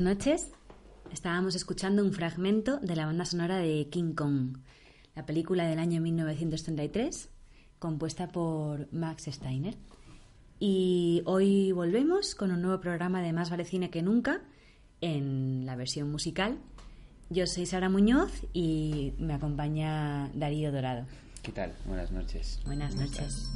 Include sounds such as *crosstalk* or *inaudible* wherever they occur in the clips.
Noches. Estábamos escuchando un fragmento de la banda sonora de King Kong, la película del año 1933, compuesta por Max Steiner. Y hoy volvemos con un nuevo programa de Más vale cine que nunca, en la versión musical. Yo soy Sara Muñoz y me acompaña Darío Dorado. ¿Qué tal? Buenas noches. Buenas ¿Cómo noches. estás?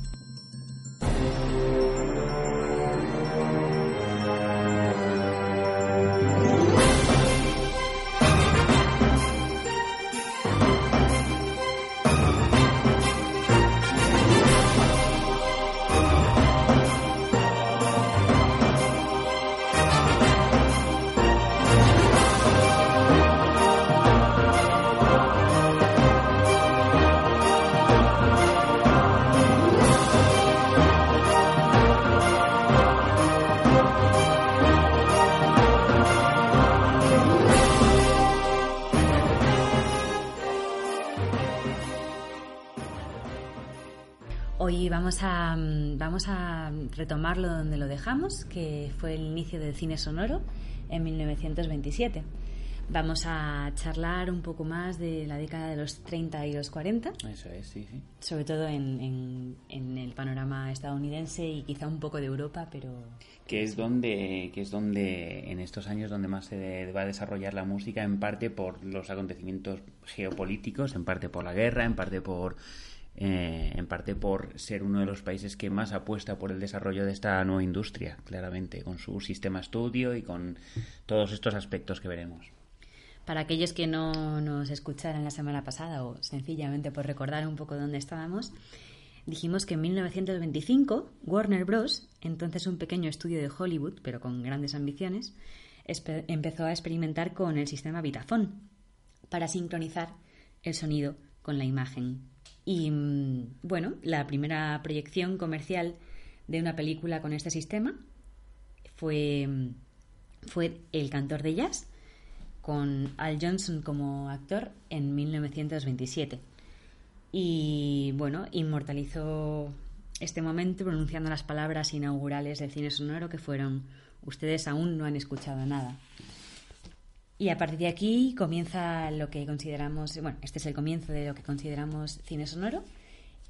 Hoy vamos a, vamos a retomarlo donde lo dejamos, que fue el inicio del cine sonoro en 1927. Vamos a charlar un poco más de la década de los 30 y los 40, Eso es, sí, sí. sobre todo en, en- en el panorama estadounidense y quizá un poco de Europa, pero Que es donde, que es donde en estos años donde más se va a desarrollar la música, en parte por los acontecimientos geopolíticos, en parte por la guerra, en parte por eh, en parte por ser uno de los países que más apuesta por el desarrollo de esta nueva industria, claramente, con su sistema estudio y con todos estos aspectos que veremos. Para aquellos que no nos escucharan la semana pasada o sencillamente por recordar un poco dónde estábamos, dijimos que en 1925 Warner Bros., entonces un pequeño estudio de Hollywood, pero con grandes ambiciones, empezó a experimentar con el sistema Vitafone para sincronizar el sonido con la imagen. Y mm, bueno, la primera proyección comercial de una película con este sistema fue, mm, fue El cantor de jazz, con Al Johnson como actor en 1927. Y bueno, inmortalizó este momento pronunciando las palabras inaugurales del cine sonoro que fueron Ustedes aún no han escuchado nada. Y a partir de aquí comienza lo que consideramos, bueno, este es el comienzo de lo que consideramos cine sonoro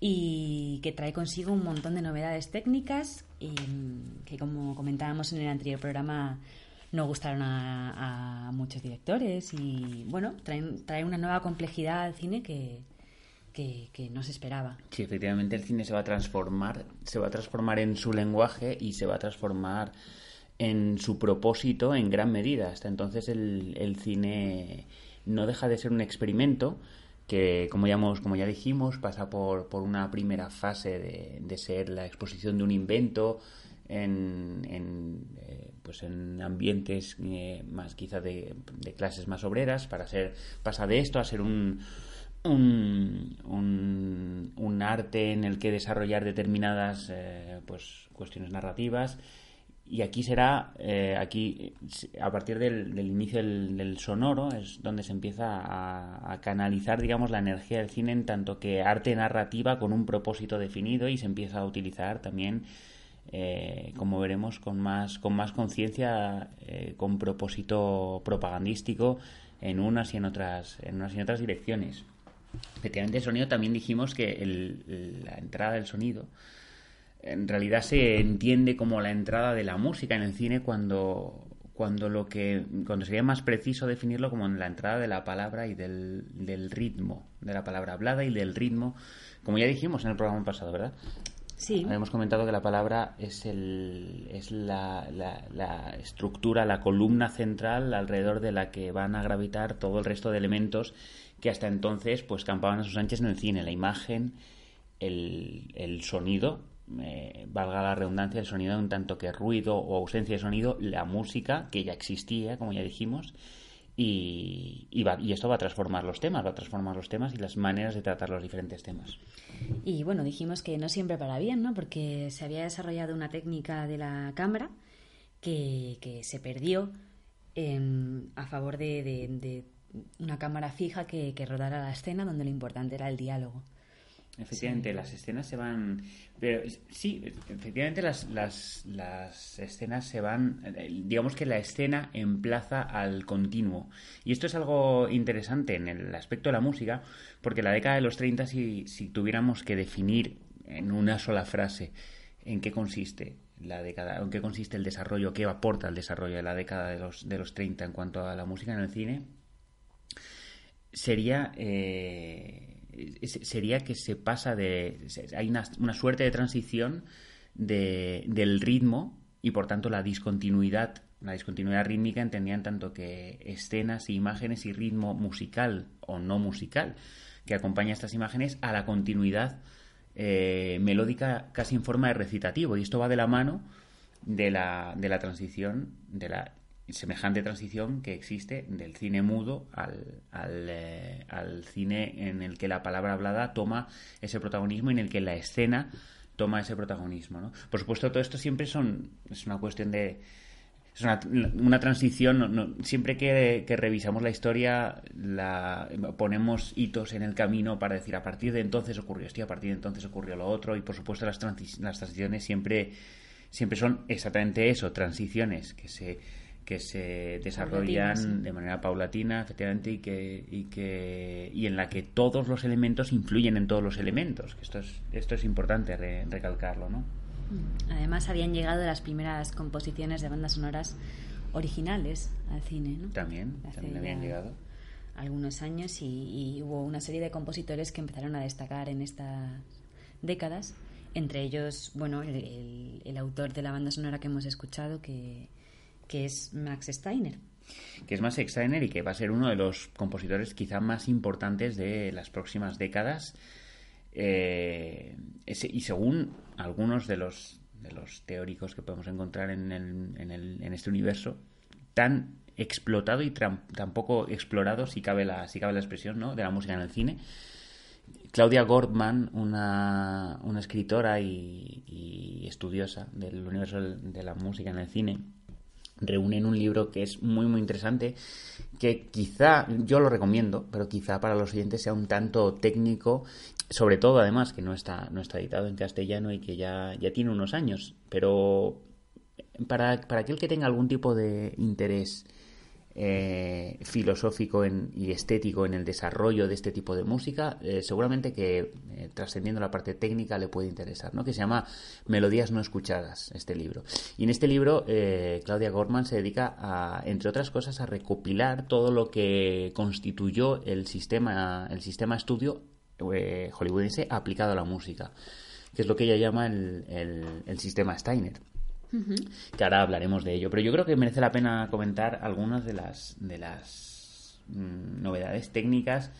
y que trae consigo un montón de novedades técnicas y, mm, que, como comentábamos en el anterior programa, no gustaron a, muchos directores y, bueno, traen- trae una nueva complejidad al cine que, que, que no se esperaba. Sí, efectivamente el cine se va a transformar, se va a transformar en su lenguaje y se va a transformar en su propósito en gran medida. Hasta entonces el, cine no deja de ser un experimento que, como ya, hemos- como ya dijimos, pasa por, por una primera fase de, de ser la exposición de un invento en, en, eh, pues en ambientes eh, más quizá de, de clases más obreras para ser pasa de esto a ser un, un, un, un arte en el que desarrollar determinadas eh, pues, cuestiones narrativas y aquí será, eh, aquí a partir del, inicio del, sonoro es donde se empieza a, canalizar, digamos, la energía del cine en tanto que arte narrativa con un propósito definido y se empieza a utilizar también, eh, como veremos, con más con más conciencia, eh, con propósito propagandístico en unas y en otras en unas y en otras direcciones. Efectivamente, el sonido también dijimos que la entrada del sonido en realidad se entiende como la entrada de la música en el cine cuando, cuando lo que cuando sería más preciso definirlo como en la entrada de la palabra y del, del ritmo, de la palabra hablada y del ritmo, como ya dijimos en el programa pasado, ¿verdad? Sí. Hemos comentado que la palabra es, el, es la, la, la, estructura, la columna central alrededor de la que van a gravitar todo el resto de elementos que hasta entonces pues campaban a sus anchas en el cine, la imagen, el, el sonido, valga la redundancia, el sonido un tanto que ruido o ausencia de sonido, la música, que ya existía, como ya dijimos, y, y, y, esto va a transformar los temas, va a transformar los temas y las maneras de tratar los diferentes temas. Y bueno, dijimos que no siempre para bien, ¿no? Porque se había desarrollado una técnica de la cámara que, que se perdió a favor de, de, una cámara fija que, que rodara la escena donde lo importante era el diálogo. Efectivamente, las escenas se van. Pero sí, efectivamente, las, las, las, escenas se van. Digamos que la escena emplaza al continuo. Y esto es algo interesante en el aspecto de la música, porque la década de los 30, si, si tuviéramos que definir en una sola frase en qué consiste la década, en qué consiste el desarrollo, qué aporta el desarrollo de la década de los, de los 30 en cuanto a la música en el cine, sería. Eh, sería que se pasa de... Hay una, suerte de transición de, del ritmo y por tanto la discontinuidad la discontinuidad rítmica entendían tanto que escenas, imágenes y ritmo musical o no musical que acompaña estas imágenes a la continuidad eh, melódica casi en forma de recitativo. Y esto va de la mano de la, de la transición, de la semejante transición que existe del cine mudo al, eh, al, cine en el que la palabra hablada toma ese protagonismo y en el que la escena toma ese protagonismo. ¿no? Por supuesto, todo esto siempre son, es una cuestión de... Es una, una transición, siempre que, revisamos la historia, la, ponemos hitos en el camino para decir a partir de entonces ocurrió esto y a partir de entonces ocurrió lo otro y por supuesto las, las transiciones siempre, siempre son exactamente eso, transiciones que se, que se desarrollan de manera paulatina, efectivamente, y que, y que y en la que todos los elementos influyen en todos los elementos. Esto es, esto es importante recalcarlo, ¿no? Además, habían llegado las primeras composiciones de bandas sonoras originales al cine, ¿no? También, también habían llegado. Algunos años y, hubo una serie de compositores que empezaron a destacar en estas décadas. Entre ellos, bueno, el, el autor de la banda sonora que hemos escuchado, que, que es Max Steiner. Que es Max Steiner y que va a ser uno de los compositores quizá más importantes de las próximas décadas. Eh, y según algunos de los, de los teóricos que podemos encontrar en, el, en, el, en este universo, tan explotado y tan, poco explorado, si cabe, la, si cabe la expresión, ¿no? de la música en el cine. Claudia Gordman, una, una escritora y, y, estudiosa del universo de la música en el cine, reúne en un libro que es muy muy interesante, que quizá, yo lo recomiendo, pero quizá para los oyentes sea un tanto técnico, sobre todo además que no está, no está editado en castellano y que ya, ya tiene unos años, pero para, para aquel que tenga algún tipo de interés eh, filosófico y estético en el desarrollo de este tipo de música, eh, seguramente que eh, trascendiendo la parte técnica le puede interesar, ¿no? que se llama Melodías no escuchadas, este libro. Y en este libro Claudia Gorman se dedica, a, entre otras cosas, a recopilar todo lo que constituyó el sistema, el sistema estudio hollywoodense aplicado a la música, que es lo que ella llama el sistema Steiner que ahora hablaremos de ello. Pero yo creo que merece la pena comentar algunas de las, de las mm, novedades técnicas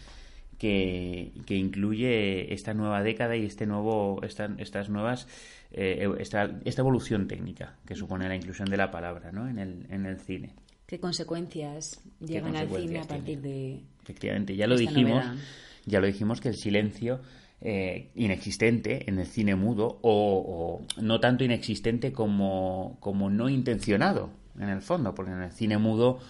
que, incluye esta nueva década y este nuevo, estas nuevas, eh, esta, esta, evolución técnica que supone la inclusión de la palabra ¿no? en, el, en el cine. ¿Qué consecuencias llegan al cine a partir de... Efectivamente, ya lo dijimos, ya lo dijimos que el silencio eh, inexistente en el cine mudo o, o no tanto inexistente como, como no intencionado en el fondo, porque en el cine mudo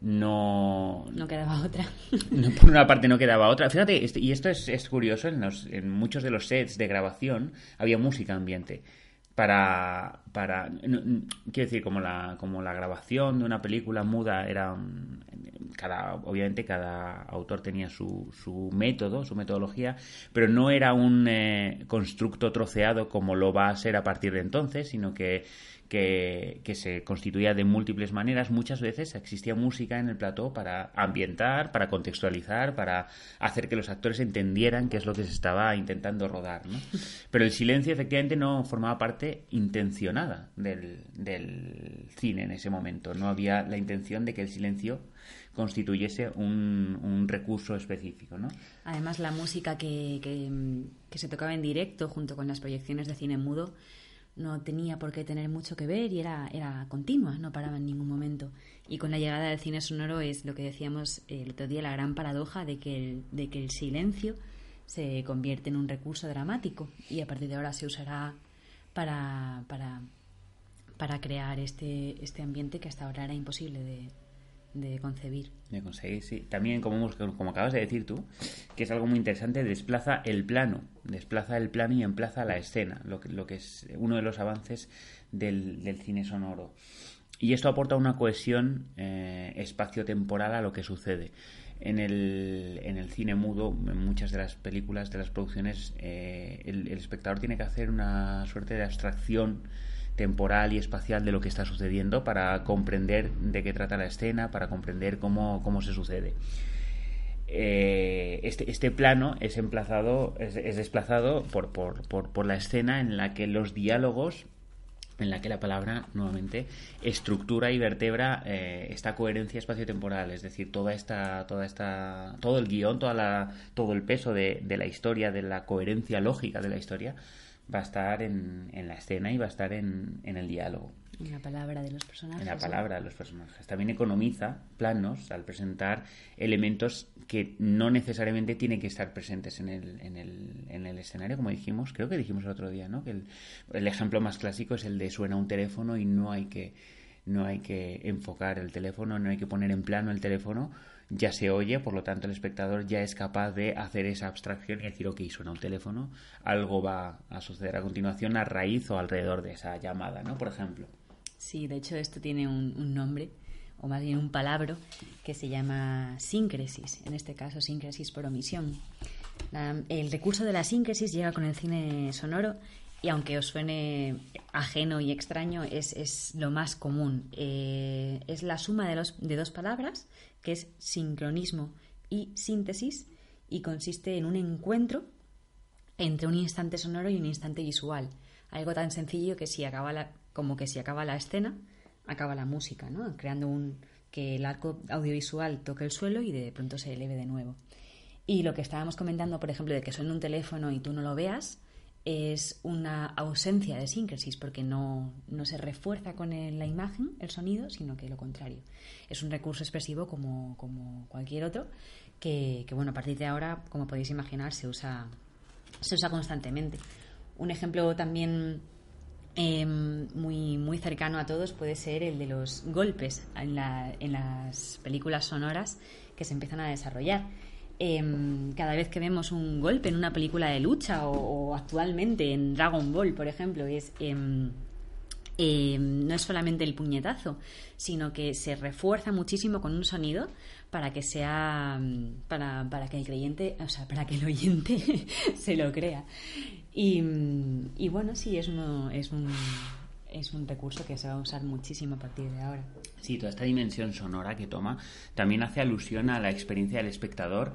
no... No quedaba otra. *laughs* no, por una parte no quedaba otra. Fíjate, este- y esto es, es curioso, en, los- en muchos de los sets de grabación había música ambiente. Para, para quiero decir, como la, como la grabación de una película muda era un- cada, obviamente cada autor tenía su, su método, su metodología, pero no era un eh, constructo troceado como lo va a ser a partir de entonces, sino que, que, que se constituía de múltiples maneras. Muchas veces existía música en el plató para ambientar, para contextualizar, para hacer que los actores entendieran qué es lo que se estaba intentando rodar. ¿no? *laughs* Pero el silencio efectivamente no formaba parte intencionada del, del cine en ese momento. No había la intención de que el silencio constituyese un, un recurso específico. ¿no? Además, la música que, que, que se tocaba en directo junto con las proyecciones de cine mudo no tenía por qué tener mucho que ver y era, era continua, no paraba en ningún momento. Y con la llegada del cine sonoro es lo que decíamos el otro día, la gran paradoja de que el, de que el silencio se convierte en un recurso dramático y a partir de ahora se usará para, para, para crear este, este ambiente que hasta ahora era imposible de, de concebir. De conseguir, sí. También, como, acabas de decir tú, que es algo muy interesante, desplaza el plano, desplaza el plano y emplaza la escena, lo que, es uno de los avances del, cine sonoro. Y esto aporta una cohesión eh, espacio-temporal a lo que sucede. En el, en el cine mudo, en muchas de las películas, de las producciones, eh, el espectador tiene que hacer una suerte de abstracción temporal y espacial de lo que está sucediendo para comprender de qué trata la escena, para comprender cómo, cómo se sucede. Eh, este, este plano es emplazado, es, es desplazado por, por, por, por la escena en la que los diálogos en la que la palabra nuevamente estructura y vertebra eh, esta coherencia espacio-temporal, es decir, toda esta, toda esta, todo el guion, toda la, todo el peso de, de la historia, de la coherencia lógica de la historia, va a estar en, en la escena y va a estar en, en el diálogo En la palabra de los personajes. en la palabra de los personajes. También economiza planos al presentar elementos que no necesariamente tienen que estar presentes en el, en el, en el escenario, como dijimos, creo que dijimos el otro día, ¿no? Que el, el ejemplo más clásico es el de suena un teléfono y no hay que no hay que enfocar el teléfono, no hay que poner en plano el teléfono, ya se oye, por lo tanto el espectador ya es capaz de hacer esa abstracción y decir, ok, suena un teléfono, algo va a suceder a continuación a raíz o alrededor de esa llamada, ¿no? Por ejemplo. Sí, de hecho esto tiene un, un nombre, o más bien un palabra, que se llama síncresis, en este caso síncresis por omisión. La- el recurso de la síncresis llega con el cine sonoro y aunque os suene ajeno y extraño, es, es lo más común. Eh, es la suma de, los, de dos palabras, que es sincronismo y síntesis, y consiste en un encuentro entre un instante sonoro y un instante visual. Algo tan sencillo que si acaba la, como que si acaba la escena, acaba la música, ¿no? Creando un que el arco audiovisual toque el suelo y de pronto se eleve de nuevo. Y lo que estábamos comentando, por ejemplo, de que suene un teléfono y tú no lo veas, es una ausencia de síncresis, porque no, no se refuerza con la imagen, el sonido, sino que lo contrario. Es un recurso expresivo como, como cualquier otro, que, bueno, a partir de ahora, como podéis imaginar, se usa, se usa constantemente. Un ejemplo también eh, muy, muy cercano a todos puede ser el de los golpes en, en las películas sonoras que se empiezan a desarrollar. Em, cada vez que vemos un golpe en una película de lucha o, actualmente en Dragon Ball, por ejemplo, es em, no es solamente el puñetazo, sino que se refuerza muchísimo con un sonido para que sea para, para que el creyente, o sea, para que el oyente *laughs* se lo crea. Y, y bueno, sí, es, uno, es, un, es un recurso que se va a usar muchísimo a partir de ahora. Sí, toda esta dimensión sonora que toma también hace alusión a la experiencia del espectador,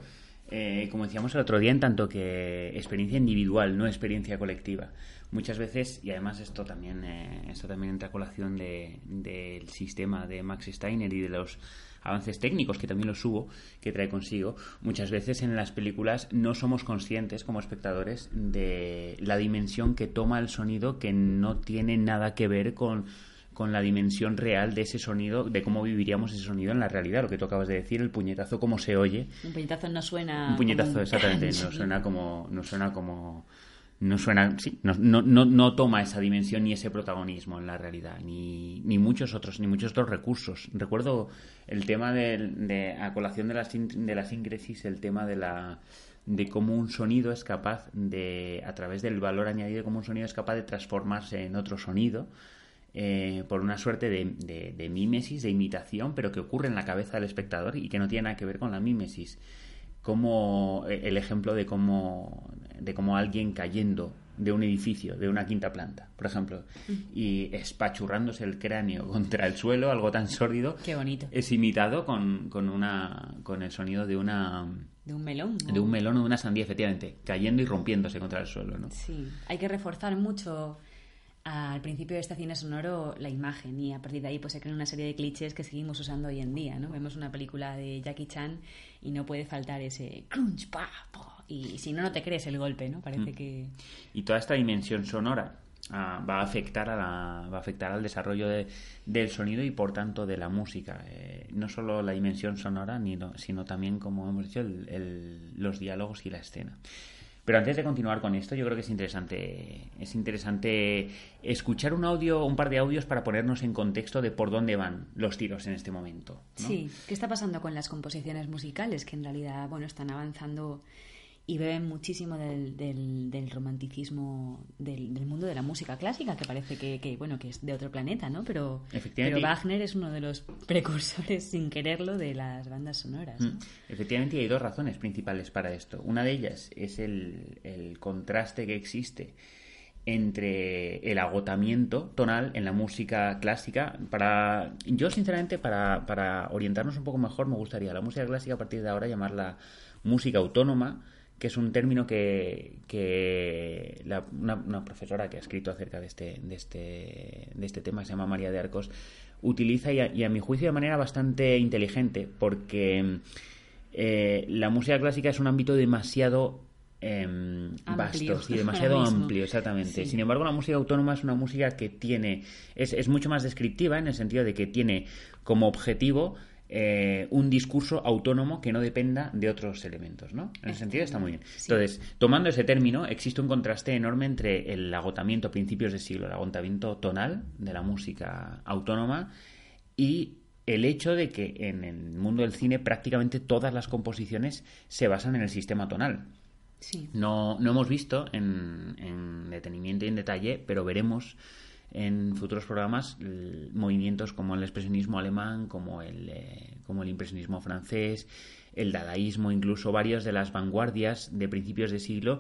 eh, como decíamos el otro día, en tanto que experiencia individual, no experiencia colectiva. Muchas veces, y además esto también, eh, esto también entra a colación de- del sistema de Max Steiner y de los avances técnicos que también los hubo, que trae consigo, muchas veces en las películas no somos conscientes como espectadores de la dimensión que toma el sonido que no tiene nada que ver con con la dimensión real de ese sonido, de cómo viviríamos ese sonido en la realidad, lo que tú acabas de decir, el puñetazo, cómo se oye. Un puñetazo no suena. Un puñetazo, como un exactamente, *laughs* no suena como, no suena como, no suena, sí, no, no, no, toma esa dimensión ni ese protagonismo en la realidad, ni, ni muchos otros, ni muchos otros recursos. Recuerdo el tema del- de, a colación de la, de la síncresis, el tema de la de cómo un sonido es capaz de, a través del valor añadido, cómo un sonido es capaz de transformarse en otro sonido eh, por una suerte de, de- de mímesis, de imitación, pero que ocurre en la cabeza del espectador y que no tiene nada que ver con la mímesis. Como eh, el ejemplo de cómo, de cómo alguien cayendo de un edificio, de una quinta planta, por ejemplo, y espachurrándose el cráneo contra el suelo, algo tan sórdido, Qué bonito. es imitado con, con, una, con el sonido de una De un melón. ¿no? de un melón o de una sandía, efectivamente, cayendo y rompiéndose contra el suelo, ¿no? Sí, hay que reforzar mucho al principio de este cine sonoro la imagen y a partir de ahí pues se crean una serie de clichés que seguimos usando hoy en día, ¿no? Vemos una película de Jackie Chan y no puede faltar ese crunch, pa, y si no, no te crees el golpe, ¿no? Mm. Parece que... y toda esta dimensión sonora ah, va a afectar a la- va a afectar al desarrollo de- del sonido y por tanto de la música Eh, no solo la dimensión sonora ni no- sino también como hemos dicho el- el- los diálogos y la escena pero antes de continuar con esto yo creo que es interesante es interesante escuchar un audio un par de audios para ponernos en contexto de por dónde van los tiros en este momento. Sí, ¿qué está pasando con las composiciones musicales? Que en realidad, bueno, están avanzando y beben muchísimo del, del, del romanticismo del, del mundo de la música clásica, que parece que, que, bueno, que es de otro planeta, ¿no? Pero, Wagner es uno de los precursores, sin quererlo, de las bandas sonoras. ¿no? Mm. Efectivamente, hay dos razones principales para esto. Una de ellas es el, el contraste que existe entre el agotamiento tonal en la música clásica. Para yo, sinceramente, para, para orientarnos un poco mejor, me gustaría la música clásica a partir de ahora llamarla música autónoma, que es un término que, que la- una, una profesora que ha escrito acerca de este, de este, de este tema, se llama María de Arcos, utiliza y a, y a mi juicio de manera bastante inteligente, porque eh, la música clásica es un ámbito demasiado em, Amplio, vasto, sí, *laughs* demasiado amplio, exactamente. Sí. Sin embargo, la música autónoma es una música que tiene, es, es mucho más descriptiva en el sentido de que tiene como objetivo eh, un discurso autónomo que no dependa de otros elementos, ¿no? En ese sentido está muy bien. Sí. Entonces, tomando ese término, existe un contraste enorme entre el agotamiento a principios de siglo, el agotamiento tonal de la música autónoma y el hecho de que en el mundo del cine prácticamente todas las composiciones se basan en el sistema tonal. Sí. No, no hemos visto en, en detenimiento y en detalle, pero veremos en futuros programas movimientos como el expresionismo alemán, como el, eh, como el impresionismo francés, el dadaísmo, incluso varias de las vanguardias de principios de siglo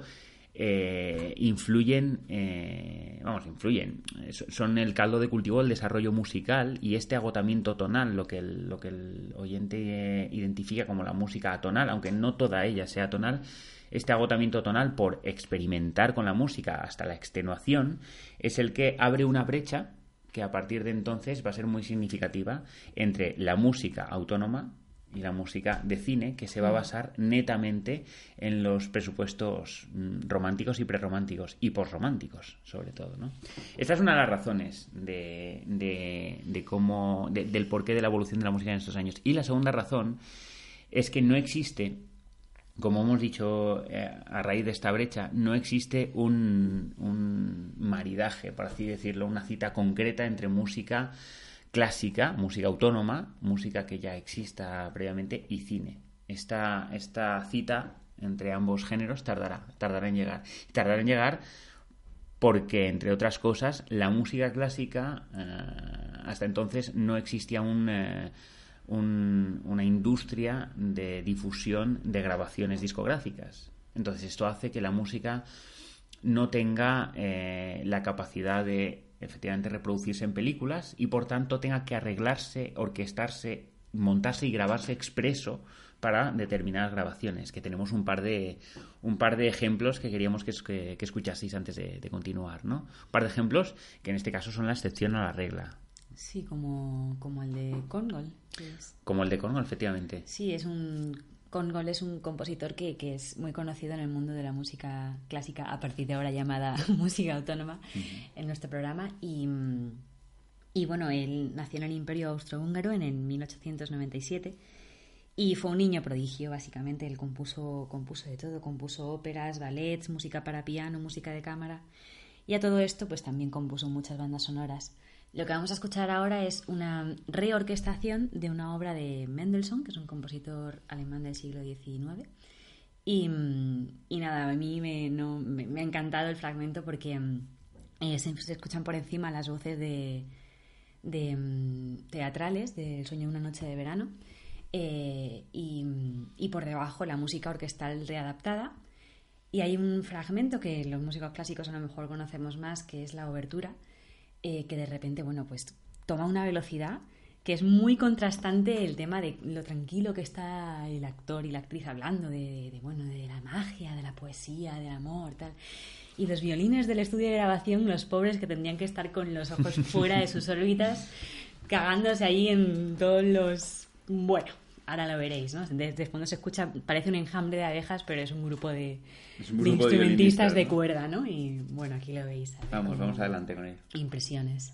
eh, influyen, eh, vamos, influyen, so- son el caldo de cultivo del desarrollo musical y este agotamiento tonal, lo que el, lo que el oyente eh, identifica como la música atonal, aunque no toda ella sea tonal, este agotamiento tonal por experimentar con la música hasta la extenuación es el que abre una brecha que a partir de entonces va a ser muy significativa entre la música autónoma y la música de cine que se va a basar netamente en los presupuestos mm, románticos y prerrománticos y posrománticos sobre todo ¿no? esta es una de las razones de, de- de cómo de- del porqué de la evolución de la música en estos años y la segunda razón es que no existe como hemos dicho eh, a raíz de esta brecha, no existe un, un maridaje, por así decirlo, una cita concreta entre música clásica, música autónoma, música que ya exista previamente, y cine. Esta, esta cita entre ambos géneros tardará, tardará en llegar. Tardará en llegar porque, entre otras cosas, la música clásica, eh, hasta entonces no existía un, eh, un- una industria de difusión de grabaciones discográficas. Entonces, esto hace que la música no tenga eh, la capacidad de efectivamente reproducirse en películas y por tanto tenga que arreglarse, orquestarse, montarse y grabarse expreso para determinadas grabaciones, que tenemos un par de un par de ejemplos que queríamos que, que escuchaseis antes de, de continuar, ¿no? Un par de ejemplos que en este caso son la excepción a la regla, Sí, como, como el de es- como el de Cornwall, efectivamente. Sí, es un... Cornwall es un compositor que, que es muy conocido en el mundo de la música clásica, a partir de ahora llamada *laughs* música autónoma, en nuestro programa. Y, mm, Y bueno, él nació en el Imperio Austrohúngaro en el 1897 y fue un niño prodigio, básicamente. Él compuso, compuso de todo, compuso óperas, ballets, música para piano, música de cámara. Y a todo esto, pues también compuso muchas bandas sonoras. Lo que vamos a escuchar ahora es una reorquestación de una obra de Mendelssohn, que es un compositor alemán del siglo XIX. Y, y nada, a mí me, no, me, me ha encantado el fragmento porque eh, se, se escuchan por encima las voces de, de mm, teatrales del sueño de una noche de verano eh, y, y por debajo la música orquestal readaptada. Y hay un fragmento que los músicos clásicos a lo mejor conocemos más, que es la obertura, eh, que de repente, bueno, pues toma una velocidad que es muy contrastante el tema de lo tranquilo que está el actor y la actriz hablando de, de, bueno, de la magia, de la poesía, del amor, tal. Y los violines del estudio de grabación, los pobres que tendrían que estar con los ojos fuera de sus órbitas, *laughs* cagándose ahí en todos los... Bueno, ahora lo veréis, ¿no? Desde cuando se escucha, parece un enjambre de abejas, pero es un grupo de, Es un de grupo de instrumentistas de ¿no? cuerda, ¿no? Y bueno, aquí lo veis. Vamos, como vamos adelante con ello. Impresiones.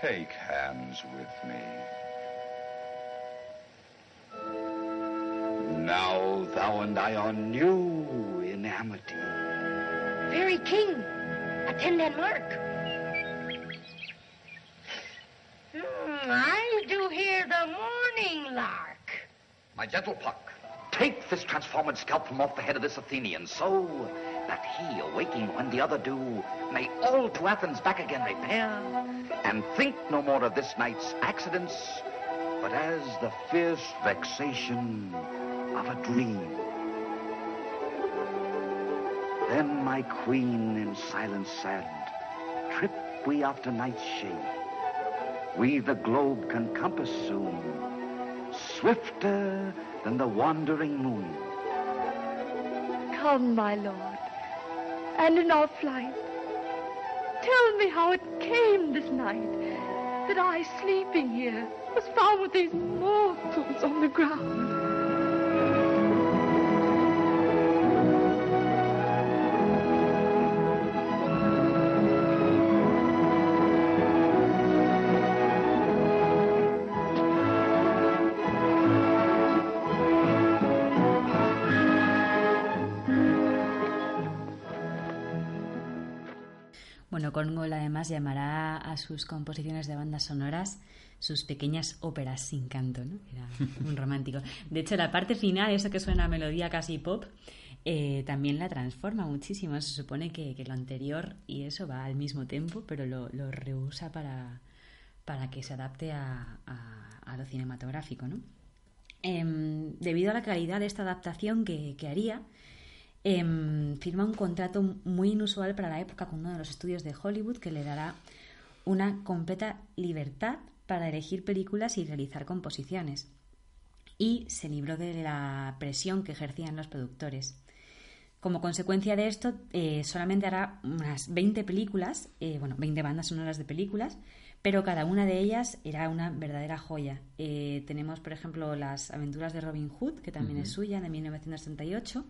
Take hands with me. Now thou and I are new in amity. Very king, attend Denmark. Hmm, I do hear the morning lark. My gentle Puck, take this transformed scalp from off the head of this Athenian, so that he, awaking when the other do, may all to Athens back again repair, and think no more of this night's accidents, but as the fierce vexation of a dream. Then, my queen, in silence sad, trip we after night's shade. We the globe can compass soon, swifter than the wandering moon. Come, my lord, and in our flight, tell me how it came this night that I, sleeping here, was found with these mortals on the ground. Korngold además llamará a sus composiciones de bandas sonoras sus pequeñas óperas sin canto, ¿no? Era un romántico. De hecho, la parte final, eso que suena a melodía casi pop, eh, también la transforma muchísimo. Se supone que, lo anterior y eso va al mismo tiempo, pero lo, lo reusa para, para que se adapte a lo cinematográfico, ¿no? Em, debido a la calidad de esta adaptación que, que haría, em, firma un contrato muy inusual para la época con uno de los estudios de Hollywood que le dará una completa libertad para elegir películas y realizar composiciones. Y se libró de la presión que ejercían los productores. Como consecuencia de esto, eh, solamente hará unas 20 películas, eh, bueno, 20 bandas sonoras de películas, pero cada una de ellas era una verdadera joya. Eh, tenemos, por ejemplo, Las aventuras de Robin Hood, que también es suya, de 1938,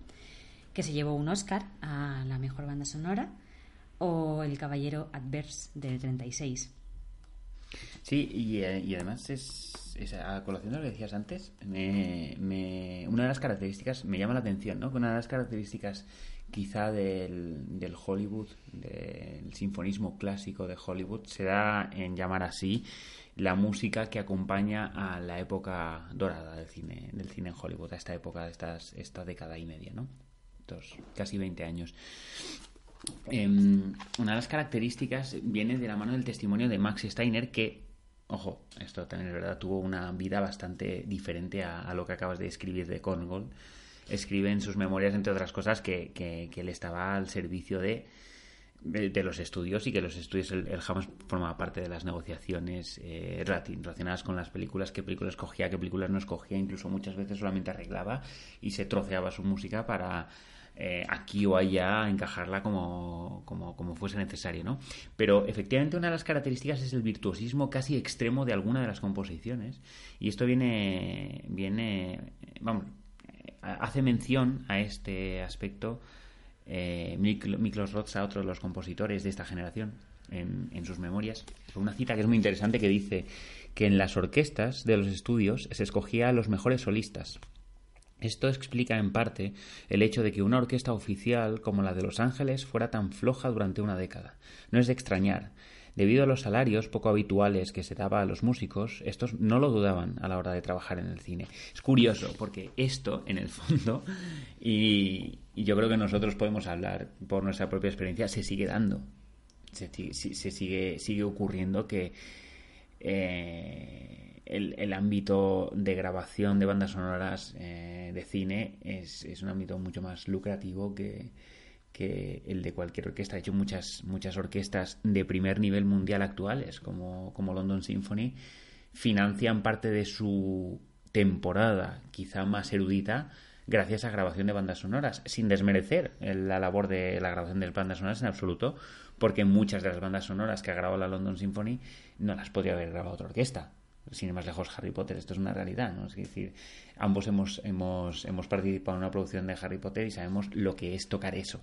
que se llevó un Oscar a la mejor banda sonora, o El Caballero Adverse, del 36. Sí, eh, y además es, es a colación de lo que decías antes, me, una de las características, me llama la atención, ¿no? Que una de las características quizá del, Hollywood, del sinfonismo clásico de Hollywood, se da en llamar así la música que acompaña a la época dorada del cine, del cine en Hollywood, a esta época, de estas, esta década y media, ¿no? Casi 20 años. Em, una de las características viene de la mano del testimonio de Max Steiner, que, ojo, esto también es verdad, tuvo una vida bastante diferente a, lo que acabas de escribir de Korngold. Escribe en sus memorias, entre otras cosas, que, él estaba al servicio de, los estudios y que los estudios, él, él jamás formaba parte de las negociaciones eh, relacionadas con las películas, qué películas escogía, qué películas no escogía, incluso muchas veces solamente arreglaba y se troceaba su música para eh, aquí o allá encajarla como, como, como fuese necesario, ¿no? Pero efectivamente una de las características es el virtuosismo casi extremo de alguna de las composiciones y esto viene, viene, vamos, eh, hace mención a este aspecto eh, Mik- Miklos Rozsa, otro de los compositores de esta generación, en, en sus memorias. Una cita que es muy interesante que dice que en las orquestas de los estudios se escogía a los mejores solistas. Esto explica en parte el hecho de que una orquesta oficial como la de Los Ángeles fuera tan floja durante una década. No es de extrañar. Debido a los salarios poco habituales que se daba a los músicos, estos no lo dudaban a la hora de trabajar en el cine. Es curioso, porque esto, en el fondo, y, yo creo que nosotros podemos hablar por nuestra propia experiencia, se sigue dando. Se, se sigue, sigue ocurriendo que eh, el, el ámbito de grabación de bandas sonoras eh, de cine es, es un ámbito mucho más lucrativo que, que el de cualquier orquesta. De hecho, muchas, muchas orquestas de primer nivel mundial actuales, como, como London Symphony, financian parte de su temporada, quizá más erudita, gracias a grabación de bandas sonoras, sin desmerecer la labor de la grabación de bandas sonoras en absoluto, porque muchas de las bandas sonoras que ha grabado la London Symphony no las podría haber grabado otra orquesta. Sin ir más lejos, Harry Potter, esto es una realidad, ¿no? Es decir, ambos hemos, hemos, hemos participado en una producción de Harry Potter y sabemos lo que es tocar eso.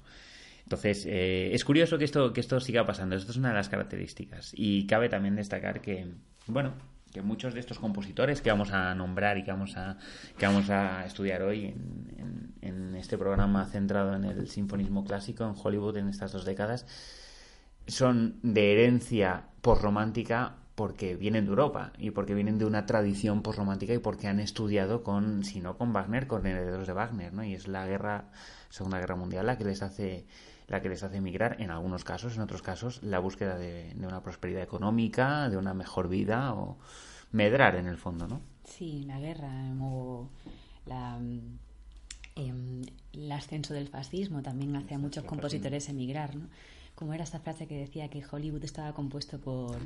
Entonces, eh, es curioso que esto, que esto siga pasando. Esto es una de las características. Y cabe también destacar que, bueno, que muchos de estos compositores que vamos a nombrar y que vamos a, que vamos a estudiar hoy en, en- este programa centrado en el sinfonismo clásico en Hollywood en estas dos décadas, son de herencia posromántica porque vienen de Europa y porque vienen de una tradición posromántica y porque han estudiado con, si no con Wagner, con herederos de Wagner, ¿no? Y es la guerra, Segunda Guerra Mundial la que les hace la que les hace emigrar en algunos casos, en otros casos la búsqueda de, de una prosperidad económica, de una mejor vida o medrar en el fondo, ¿no? Sí, la guerra o la, em, el ascenso del fascismo también hace a muchos compositores emigrar, ¿no? Como era esta frase que decía que Hollywood estaba compuesto por,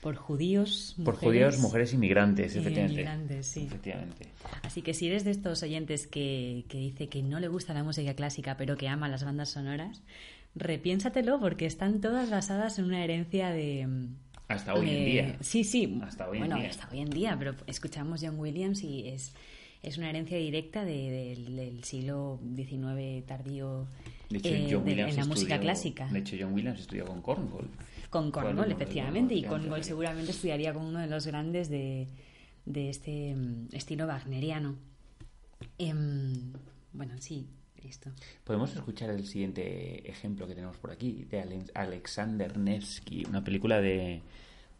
por judíos, Por mujeres judíos, mujeres inmigrantes, efectivamente. inmigrantes, sí. Efectivamente. Así que si eres de estos oyentes que, que dice que no le gusta la música clásica pero que ama las bandas sonoras, repiénsatelo porque están todas basadas en una herencia de... Hasta hoy en día. Sí, sí. Hasta hoy en día. hasta hoy en día, pero escuchamos John Williams y es, es una herencia directa de- del, del siglo XIX tardío De hecho, eh, John de- en la música clásica. De hecho, John Williams estudió con Cornwall. Con Cornwall, efectivamente, y Cornwall, seguramente estudiaría con uno de los grandes de, de este mm, estilo wagneriano. Em, bueno, sí, esto. Podemos escuchar el siguiente ejemplo que tenemos por aquí de Ale- Alexander Nevsky, una película de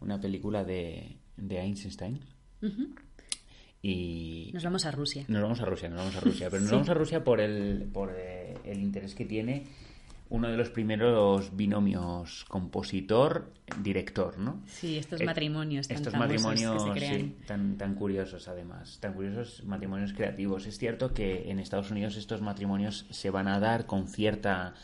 una película de, de Einstein. Y Nos vamos a Rusia. nos vamos a Rusia, nos vamos a Rusia, pero nos Sí. vamos a Rusia por el por eh, el interés que tiene uno de los primeros binomios compositor-director, ¿no? Sí, estos Eh, matrimonios tan estos matrimonios que se crean. sí, tan, tan curiosos además, tan curiosos matrimonios creativos. Es cierto que en Estados Unidos estos matrimonios se van a dar con cierta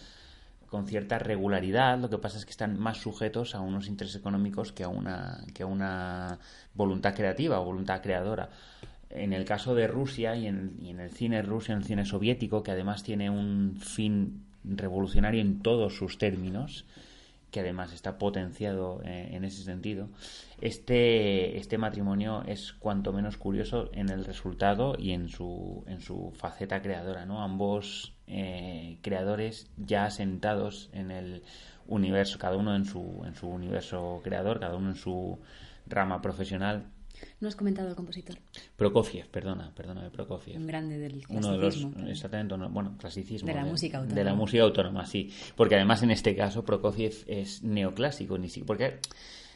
con cierta regularidad, lo que pasa es que están más sujetos a unos intereses económicos que a una que a una voluntad creativa o voluntad creadora. En el caso de Rusia y en, el cine ruso, en el cine soviético, que además tiene un fin revolucionario en todos sus términos, que además está potenciado eh, en ese sentido, este, este matrimonio es cuanto menos curioso en el resultado y en su, en su faceta creadora, ¿no? Ambos eh, creadores ya asentados en el universo, cada uno en su, en su universo creador, cada uno en su rama profesional. No has comentado el compositor, Prokofiev, perdona, perdóname, Prokofiev. Un grande del uno de los clasicismo. exactamente bueno clasicismo De la música autónoma. de la música autónoma sí. Porque además en este caso Prokofiev es neoclásico ni si porque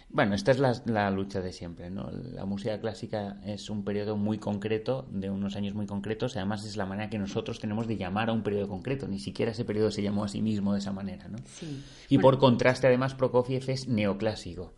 bueno esta es la, la lucha de siempre no la música clásica es un periodo muy concreto de unos años muy concretos y además es la manera que nosotros tenemos de llamar a un periodo concreto ni siquiera ese periodo se llamó a sí mismo de esa manera no Sí. y Bueno, por contraste además Prokofiev es neoclásico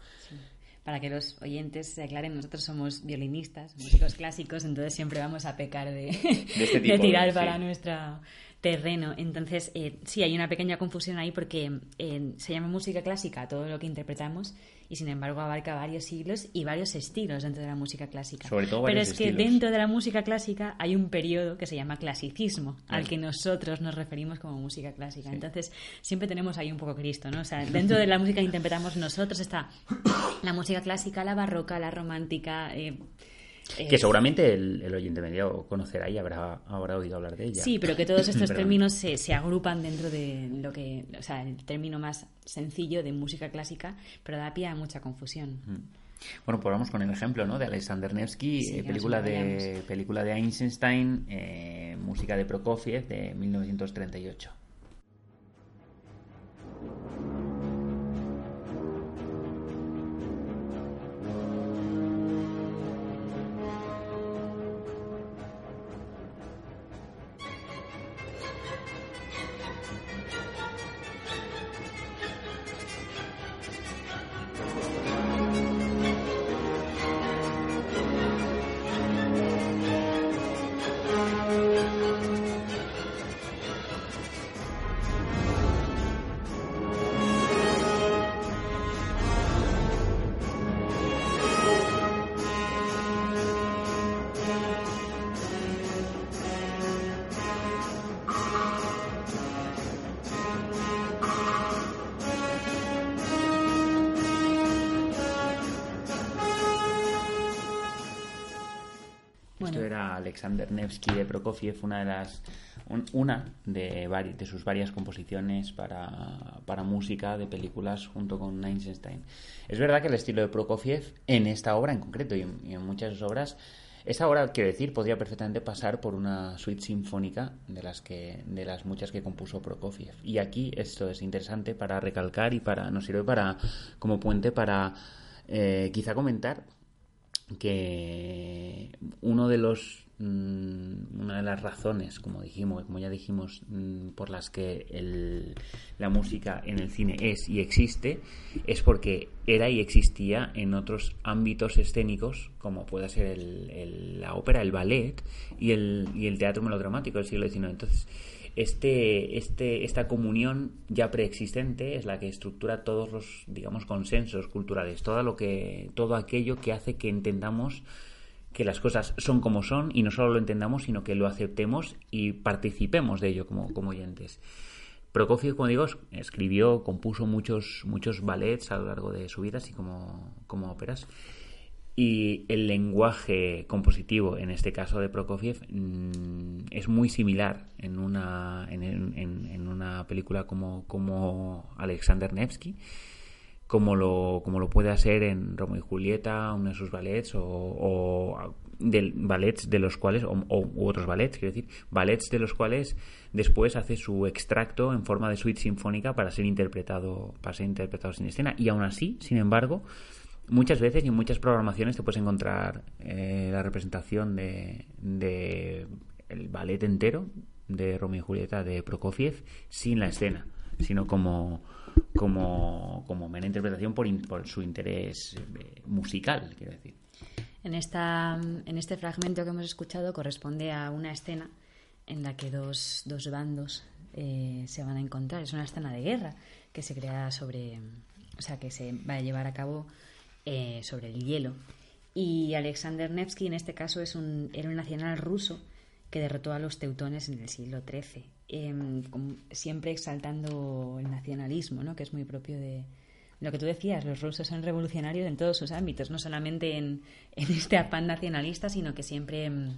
Para que los oyentes se aclaren, nosotros somos violinistas, músicos clásicos, entonces siempre vamos a pecar de, este *laughs* tipo, de tirar sí. para nuestro terreno. Entonces, eh, sí, hay una pequeña confusión ahí porque eh, se llama música clásica todo lo que interpretamos y sin embargo abarca varios siglos y varios estilos dentro de la música clásica. Sobre todo Pero es que dentro de la música clásica hay un periodo que se llama clasicismo, al que nosotros nos referimos como música clásica. Entonces, siempre tenemos ahí un poco Cristo, ¿no? O sea, dentro de la música que interpretamos nosotros está la música clásica, la barroca, la romántica, eh, Eh, Que seguramente el, el oyente medio conocerá y habrá, habrá oído hablar de ella. Sí, pero que todos estos *laughs* términos se, se agrupan dentro de lo que, o sea, el término más sencillo de música clásica, pero da pie a mucha confusión. Bueno, pues vamos con el ejemplo ¿no? de Alexander Nevsky, Sí, eh, película, de, película de Einstein, eh, música de Prokofiev de 1938. Alexander Nevsky de Prokofiev, una de las un- una de, de sus varias composiciones para, para música de películas junto con Einstein. Es verdad que el estilo de Prokofiev en esta obra en concreto y en, y en muchas obras esta obra, quiero decir, podría perfectamente pasar por una suite sinfónica de las que de las muchas que compuso Prokofiev. Y aquí esto es interesante para recalcar y para nos sirve para como puente para eh, quizá comentar que uno de los mm, una de las razones como dijimos como ya dijimos mm, por las que el- la música en el cine es y existe es porque era y existía en otros ámbitos escénicos como puede ser el- el- la ópera el ballet y el, y el teatro melodramático del siglo XIX entonces este, este, esta comunión ya preexistente es la que estructura todos los, digamos, consensos culturales, todo lo que, todo aquello que hace que entendamos que las cosas son como son y no solo lo entendamos, sino que lo aceptemos y participemos de ello como, como oyentes. Prokofiev, como digo, es- escribió, compuso muchos, muchos ballets a lo largo de su vida, así como, como óperas. Y el lenguaje compositivo, en este caso de Prokofiev, mm, es muy similar en una, en, una película como, como Alexander Nevsky, como lo, como lo puede hacer en Romeo y Julieta, uno de sus ballets, o, o ballets de los cuales, o, o- u otros ballets, quiero decir, ballets de los cuales después hace su extracto en forma de suite sinfónica para ser interpretado, para ser interpretado sin escena. Y aún así, sin embargo, muchas veces y en muchas programaciones te puedes encontrar eh, la representación de, de el ballet entero de Romeo y Julieta de Prokofiev sin la escena, sino como como, como mera interpretación por, por su interés eh, musical, quiero decir. En, esta, en este fragmento que hemos escuchado corresponde a una escena en la que dos, dos bandos eh, se van a encontrar. Es una escena de guerra que se crea sobre, o sea, que se va a llevar a cabo eh, sobre el hielo. Y Alexander Nevsky, en este caso, es un héroe nacional ruso que derrotó a los teutones en el siglo XIII, em, com- siempre exaltando el nacionalismo, ¿no? que es muy propio de lo que tú decías, los rusos son revolucionarios en todos sus ámbitos, no solamente en, en este afán nacionalista, sino que siempre, em,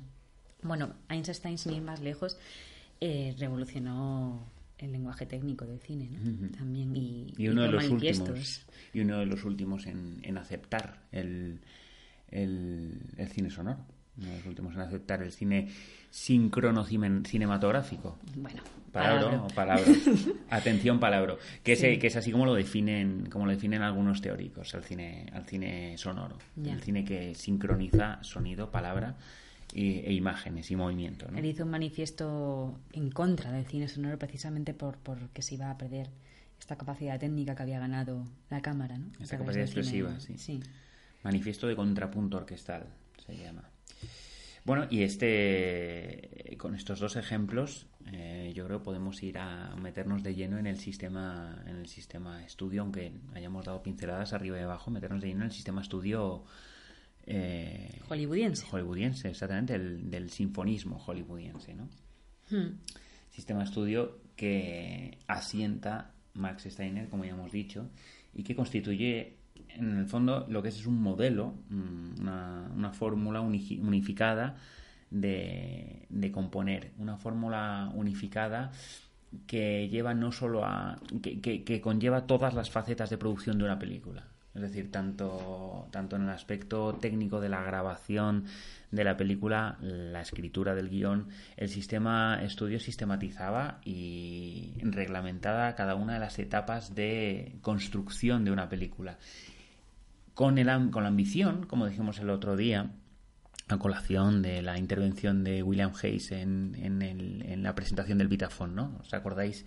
bueno, Einstein, sin ir más lejos, eh, revolucionó el lenguaje técnico del cine, ¿no? También, y, Y uno de los manifiestos. últimos, y uno de los últimos en, en aceptar el, el, el cine sonoro. Uno de los últimos en aceptar el cine síncrono cine- cinematográfico. Bueno, Palabra o palabra. *laughs* Atención, palabra. Que, es, que es así como lo definen, como lo definen algunos teóricos, al cine, al cine sonoro. Ya. El cine que sincroniza sonido, palabra e imágenes y movimiento. ¿no? Él hizo un manifiesto en contra del cine sonoro precisamente por porque se iba a perder esta capacidad técnica que había ganado la cámara, ¿no? Esta capacidad cine. expresiva, sí. Manifiesto de contrapunto orquestal se llama. Bueno, y este, con estos dos ejemplos, eh, yo creo que podemos ir a meternos de lleno en el sistema, en el sistema estudio, aunque hayamos dado pinceladas arriba y abajo, meternos de lleno en el sistema estudio eh, Hollywoodiense. hollywoodiense, exactamente, el, del sinfonismo hollywoodiense, ¿no? Hmm. Sistema estudio que asienta Max Steiner, como ya hemos dicho, y que constituye en el fondo lo que es es un modelo, mm, una, una fórmula uni- unificada de, de componer, una fórmula unificada que lleva no solo a. Que, que- que conlleva todas las facetas de producción de una película. Es decir, tanto, tanto en el aspecto técnico de la grabación de la película, la escritura del guion, el sistema estudio sistematizaba y reglamentaba cada una de las etapas de construcción de una película. Con, el, con la ambición, como dijimos el otro día, a colación de la intervención de William Hayes en, en, el- en la presentación del Vitaphone, ¿no? ¿Os acordáis?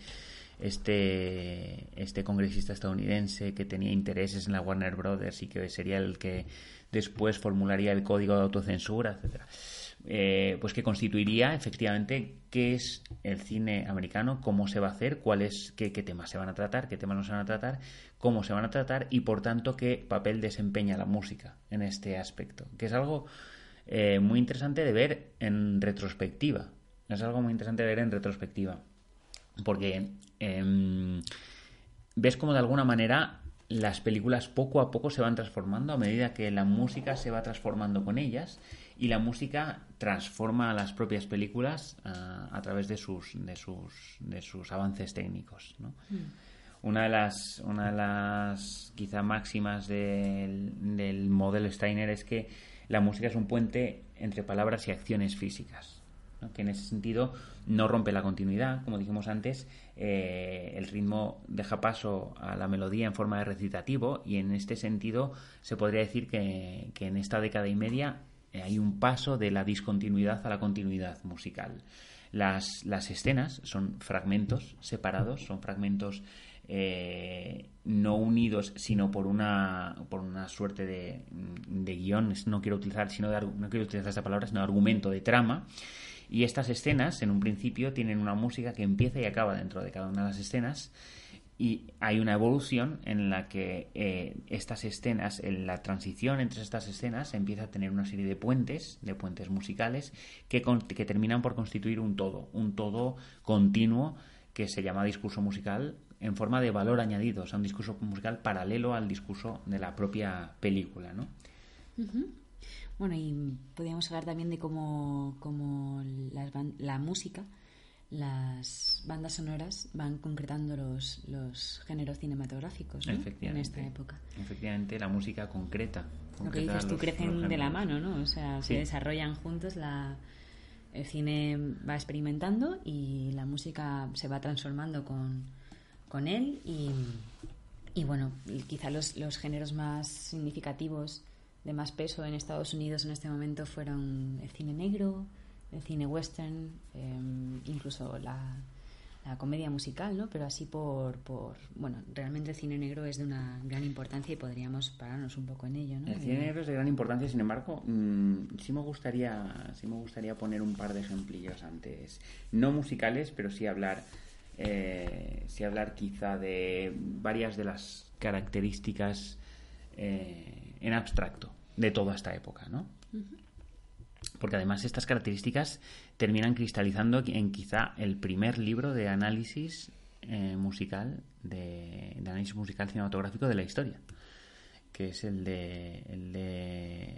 Este, este congresista estadounidense que tenía intereses en la Warner Brothers y que sería el que después formularía el código de autocensura, etcétera. Eh, pues que constituiría efectivamente qué es el cine americano, cómo se va a hacer, cuáles, qué, qué temas se van a tratar, qué temas no se van a tratar, cómo se van a tratar y por tanto qué papel desempeña la música en este aspecto, que es algo eh, muy interesante de ver en retrospectiva. Es algo muy interesante de ver en retrospectiva. Porque em, ves como de alguna manera las películas poco a poco se van transformando a medida que la música se va transformando con ellas y la música transforma a las propias películas ah, a través de sus, de sus, de sus avances técnicos. ¿no? Una de las, una de las quizá máximas del, del modelo Steiner es que la música es un puente entre palabras y acciones físicas. Que en ese sentido no rompe la continuidad, como dijimos antes, eh, el ritmo deja paso a la melodía en forma de recitativo y en este sentido se podría decir que, que en esta década y media eh, hay un paso de la discontinuidad a la continuidad musical. Las, las escenas son fragmentos separados, son fragmentos eh, no unidos, sino por una, por una suerte de, de guion, no quiero utilizar, sino de, no quiero utilizar esta palabra, sino argumento, de trama. Y estas escenas, en un principio, tienen una música que empieza y acaba dentro de cada una de las escenas. Y hay una evolución en la que eh, estas escenas, en la transición entre estas escenas, empieza a tener una serie de puentes, de puentes musicales, que, con- que terminan por constituir un todo, un todo continuo que se llama discurso musical en forma de valor añadido, o sea, un discurso musical paralelo al discurso de la propia película, ¿no? Bueno, y podríamos hablar también de cómo, cómo las ban- la música, las bandas sonoras van concretando los, los géneros cinematográficos ¿no? en esta época. Efectivamente, la música concreta. Lo que concreta dices tú, los- crecen los de la mano, ¿no? O sea, se Sí. desarrollan juntos, la, el cine va experimentando y la música se va transformando con, con él y, y bueno, quizá los, los géneros más significativos de más peso en Estados Unidos en este momento fueron el cine negro, el cine western, eh, incluso la, la comedia musical, ¿no? Pero así por, por... Bueno, realmente el cine negro es de una gran importancia y podríamos pararnos un poco en ello, ¿no? El cine Eh, negro es de gran importancia, sin embargo, mm, sí me gustaría, sí me gustaría poner un par de ejemplillos antes, no musicales, pero sí hablar, eh, sí hablar quizá de varias de las características eh, en abstracto de toda esta época, ¿no? Porque además estas características terminan cristalizando en quizá el primer libro de análisis eh, musical, de, de análisis musical cinematográfico de la historia que es el de, el de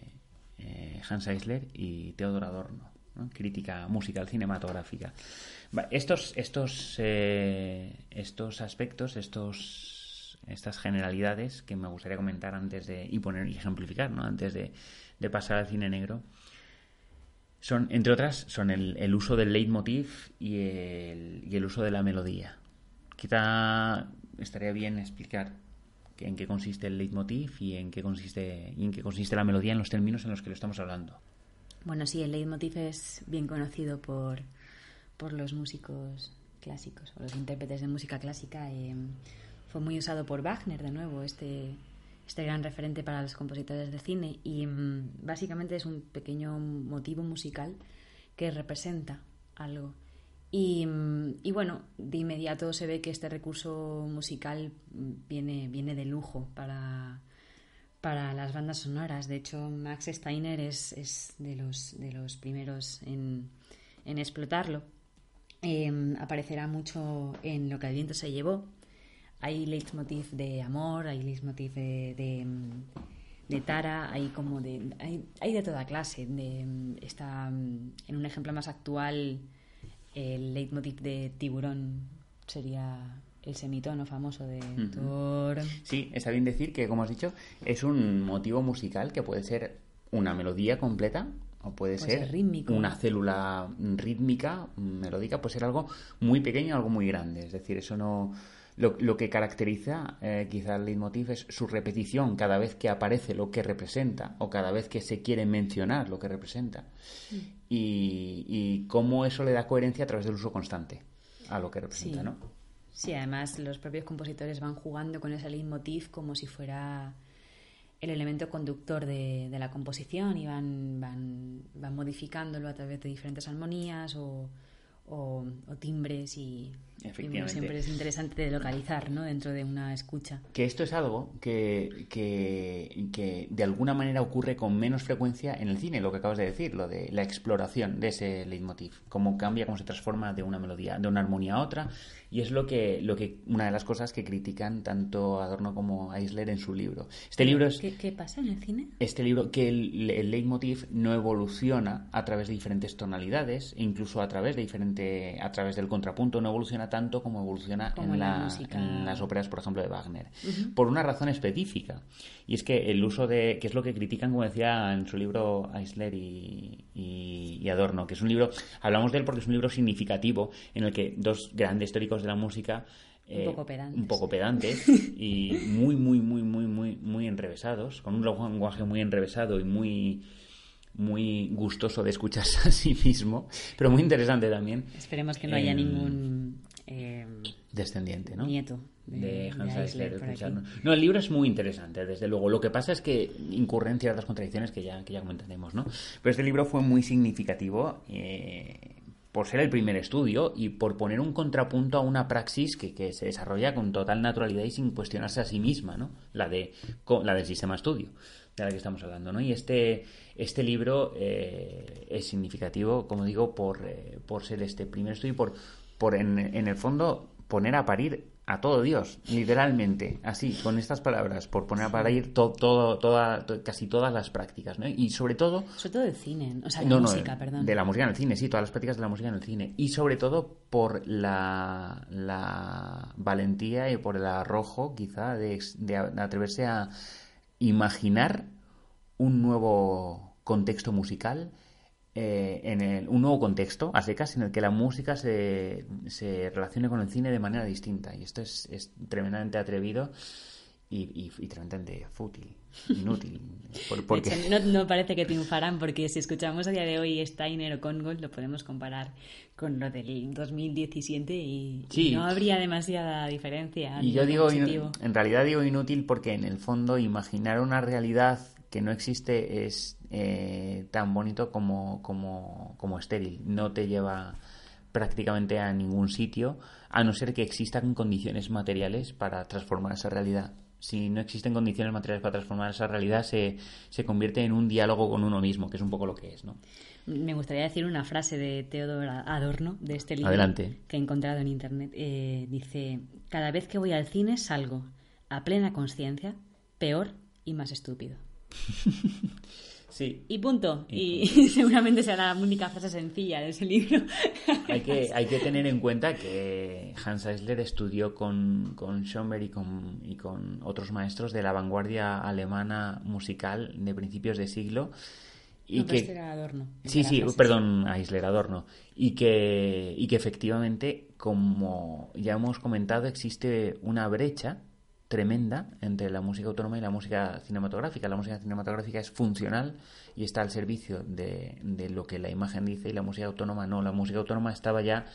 eh, Hans Eisler y Theodor Adorno, ¿no? crítica musical cinematográfica. Estos, estos, eh, estos aspectos, estos, estas generalidades que me gustaría comentar antes de y poner y ejemplificar, ¿no? antes de, de pasar al cine negro, son, entre otras, son el, el uso del leitmotiv y el, y el uso de la melodía. Quizá estaría bien explicar en qué consiste el leitmotiv y en qué consiste y en qué consiste la melodía en los términos en los que lo estamos hablando. Bueno, sí, el leitmotiv es bien conocido por, por los músicos clásicos o los intérpretes de música clásica. eh, fue muy usado por Wagner, de nuevo, este, este gran referente para los compositores de cine. Y mm, básicamente es un pequeño motivo musical que representa algo. Y, mm, y bueno, de inmediato se ve que este recurso musical mm, viene, viene de lujo para, para las bandas sonoras. De hecho, Max Steiner es, es de, los, de los primeros en, en explotarlo. Eh, aparecerá mucho en Lo que el viento se llevó. Hay leitmotiv de amor, hay leitmotiv de, de, de Tara, hay como de hay, hay de toda clase. De, está en un ejemplo más actual el leitmotiv de tiburón sería el semitono famoso de Thor. Sí, está bien decir que, como has dicho, es un motivo musical que puede ser una melodía completa o puede, Puede ser, ser rítmico. una célula rítmica, melódica, puede ser algo muy pequeño o algo muy grande. Es decir, eso no... Lo, lo que caracteriza eh, quizá el leitmotiv es su repetición cada vez que aparece lo que representa o cada vez que se quiere mencionar lo que representa. Mm. Y, y cómo eso le da coherencia a través del uso constante a lo que representa, Sí. ¿no? Sí, además los propios compositores van jugando con ese leitmotiv como si fuera el elemento conductor de, de la composición y van, van, van modificándolo a través de diferentes armonías o, o- o timbres y, Efectivamente. siempre es interesante de localizar ¿no? dentro de una escucha. Que esto es algo que, que, que de alguna manera ocurre con menos frecuencia en el cine, lo que acabas de decir, lo de la exploración de ese leitmotiv, cómo cambia, cómo se transforma de una melodía, de una armonía a otra, y es lo que, lo que una de las cosas que critican tanto Adorno como Eisler en su libro. Este libro es ¿Qué, qué pasa en el cine? este libro que el, el leitmotiv no evoluciona a través de diferentes tonalidades, incluso a través de diferente, a través del contrapunto, no evoluciona tanto como evoluciona Como en, la en las óperas, por ejemplo, de Wagner, por una razón específica. Y es que el uso de, que es lo que critican, como decía en su libro Eisler y, y- y Adorno, que es un libro, hablamos de él porque es un libro significativo en el que dos grandes teóricos de la música Un poco pedantes. un poco pedantes *laughs* y muy, muy, muy, muy, muy, muy enrevesados, con un lenguaje muy enrevesado y muy, muy gustoso de escucharse a sí mismo, pero muy interesante también. Esperemos que no haya Em, ningún eh, descendiente, ¿no? nieto de Hans Eisler. No, el libro es muy interesante, desde luego. Lo que pasa es que incurre en ciertas contradicciones que ya, que ya comentaremos, ¿no? Pero este libro fue muy significativo eh, por ser el primer estudio y por poner un contrapunto a una praxis que, que se desarrolla con total naturalidad y sin cuestionarse a sí misma, ¿no? La, de, co- la del sistema estudio, de la que estamos hablando, ¿no? Y este, este libro eh, es significativo, como digo, por, eh, por ser este primer estudio y por, por en, en el fondo poner a parir a todo Dios, literalmente, así, con estas palabras, por poner a parir to- todo, toda, to- casi todas las prácticas, ¿no? Y sobre todo, Sobre todo del cine, o sea, la no, no, música, perdón. de la música en el cine, sí, todas las prácticas de la música en el cine. Y sobre todo por la, la valentía y por el arrojo, quizá, de, de de atreverse a imaginar un nuevo contexto musical, eh, en el- un nuevo contexto, a secas, en el que la música se, se relacione con el cine de manera distinta. Y esto es, es tremendamente atrevido y, y- y tremendamente fútil, *laughs* inútil. Por- De porque... hecho, no, no parece que triunfarán porque si escuchamos a día de hoy Steiner o Congold lo podemos comparar con lo del 2017 y, no habría demasiada diferencia. Y yo digo, compositivo. en realidad digo inútil porque en el fondo imaginar una realidad que no existe es eh, tan bonito como, como, como estéril. No te lleva prácticamente a ningún sitio, a no ser que existan condiciones materiales para transformar esa realidad. Si no existen condiciones materiales para transformar esa realidad, se, se convierte en un diálogo con uno mismo, que es un poco lo que es, ¿no? Me gustaría decir una frase de Theodor Adorno, de este libro Adelante. que he encontrado en internet. Eh, dice, cada vez que voy al cine salgo a plena conciencia, peor y más estúpido. *laughs* Sí. Y punto. Y Y, *laughs* seguramente será la única frase sencilla de ese libro. *laughs* Hay que, hay que tener en cuenta que Hans Eisler estudió con, con Schoenberg y con, y con otros maestros de la vanguardia alemana musical de principios de siglo. Y No, que, este era Adorno. Sí, sí, frase. perdón, Eisler Adorno. Y que, y que efectivamente, como ya hemos comentado, existe una brecha tremenda entre la música autónoma y la música cinematográfica. La música cinematográfica es funcional y está al servicio de, de lo que la imagen dice y la música autónoma no. La música autónoma estaba ya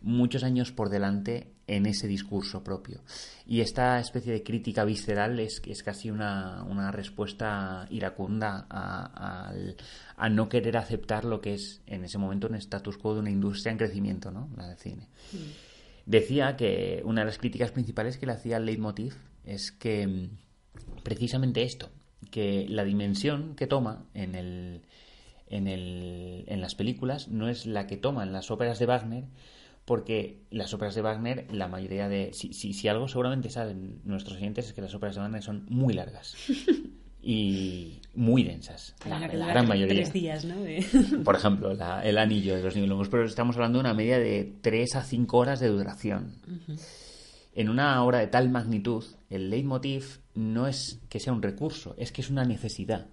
muchos años por delante en ese discurso propio. Y esta especie de crítica visceral es, es casi una, una respuesta iracunda a, al- a no querer aceptar lo que es en ese momento un status quo de una industria en crecimiento, ¿no? La del cine. Decía que una de las críticas principales que le hacía al leitmotiv es que mm, precisamente esto, que la dimensión que toma en el, en, el, en las películas no es la que toma en las óperas de Wagner porque las óperas de Wagner, la mayoría de... Si, si, si algo seguramente saben nuestros oyentes es que las óperas de Wagner son muy largas *laughs* y muy densas, la, gran mayoría. Tres días, ¿no? De- *laughs* Por ejemplo, la- el anillo de los nibelungos, pero estamos hablando de una media de 3 a 5 horas de duración. En una obra de tal magnitud, el leitmotiv no es que sea un recurso, es que es una necesidad.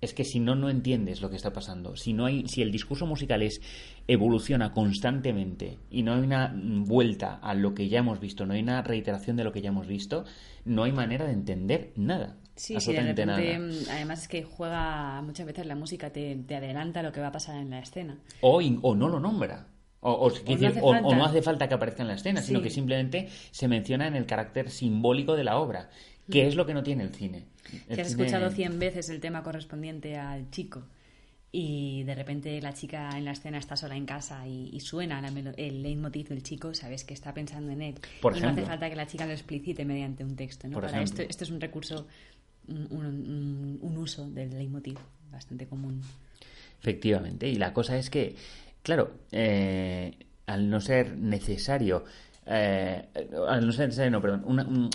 Es que si no, no entiendes lo que está pasando. Si, no hay, si el discurso musical es evoluciona constantemente y no hay una vuelta a lo que ya hemos visto, no hay una reiteración de lo que ya hemos visto, no hay manera de entender nada. Sí, sí, de repente, además es que juega muchas veces la música, te, te adelanta lo que va a pasar en la escena. o, in- o no lo nombra. O, no decir, hace o- falta. no hace falta que aparezca en la escena, sino que simplemente se menciona en el carácter simbólico de la obra, que es lo que no tiene el cine. El Que has cine- escuchado cien veces el tema correspondiente al chico y de repente la chica en la escena está sola en casa y, y suena la el leitmotiv del chico, sabes que está pensando en él. Por y no hace falta que la chica lo explicite mediante un texto. ¿no? Por Para esto, esto es un recurso, un, un- un uso del leitmotiv bastante común. Efectivamente, y la cosa es que, claro, eh, al no ser necesario, eh, al no ser necesario, no, perdón, una- un-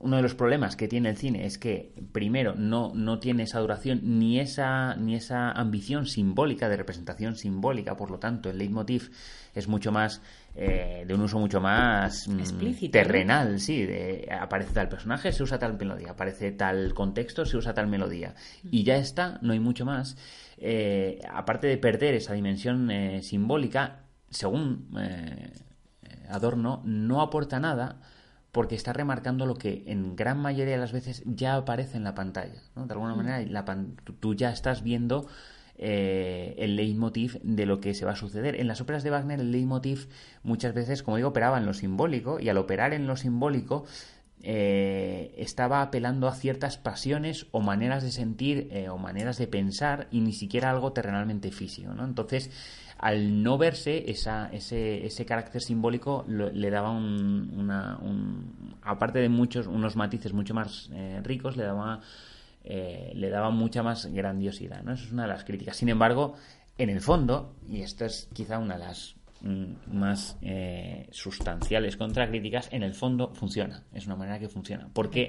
uno de los problemas que tiene el cine es que, primero, no, no tiene esa duración ni esa, ni esa ambición simbólica, de representación simbólica, por lo tanto, el leitmotiv es mucho más, eh, de un uso mucho más mm, Explícito, terrenal, sí, de, aparece tal personaje, se usa tal melodía, aparece tal contexto, se usa tal melodía. Y ya está, no hay mucho más. Eh, aparte de perder esa dimensión eh, simbólica, según eh, Adorno, no aporta nada porque está remarcando lo que en gran mayoría de las veces ya aparece en la pantalla. ¿no? De alguna manera, la pan- tú- tú ya estás viendo eh, el leitmotiv de lo que se va a suceder. En las óperas de Wagner el leitmotiv muchas veces, como digo, operaba en lo simbólico y al operar en lo simbólico eh, estaba apelando a ciertas pasiones o maneras de sentir eh, o maneras de pensar y ni siquiera algo terrenalmente físico. ¿no? Entonces, al no verse esa, ese, ese carácter simbólico le daba un, una, un- aparte de muchos unos matices mucho más eh, ricos le daba le daba mucha más grandiosidad ¿no? eso es una de las críticas sin embargo en el fondo y esto es quizá una de las más eh, sustanciales contracríticas en el fondo funciona es una manera que funciona porque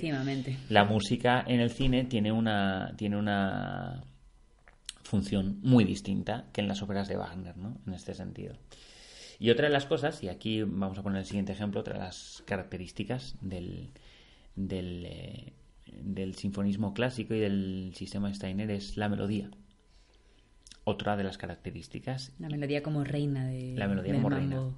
la música en el cine tiene una tiene una función muy distinta que en las óperas de Wagner, ¿no? En este sentido. Y otra de las cosas, y aquí vamos a poner el siguiente ejemplo, otra de las características del, del, eh, del sinfonismo clásico y del sistema Steiner es la melodía. Otra de las características La melodía como reina de La melodía como mambo.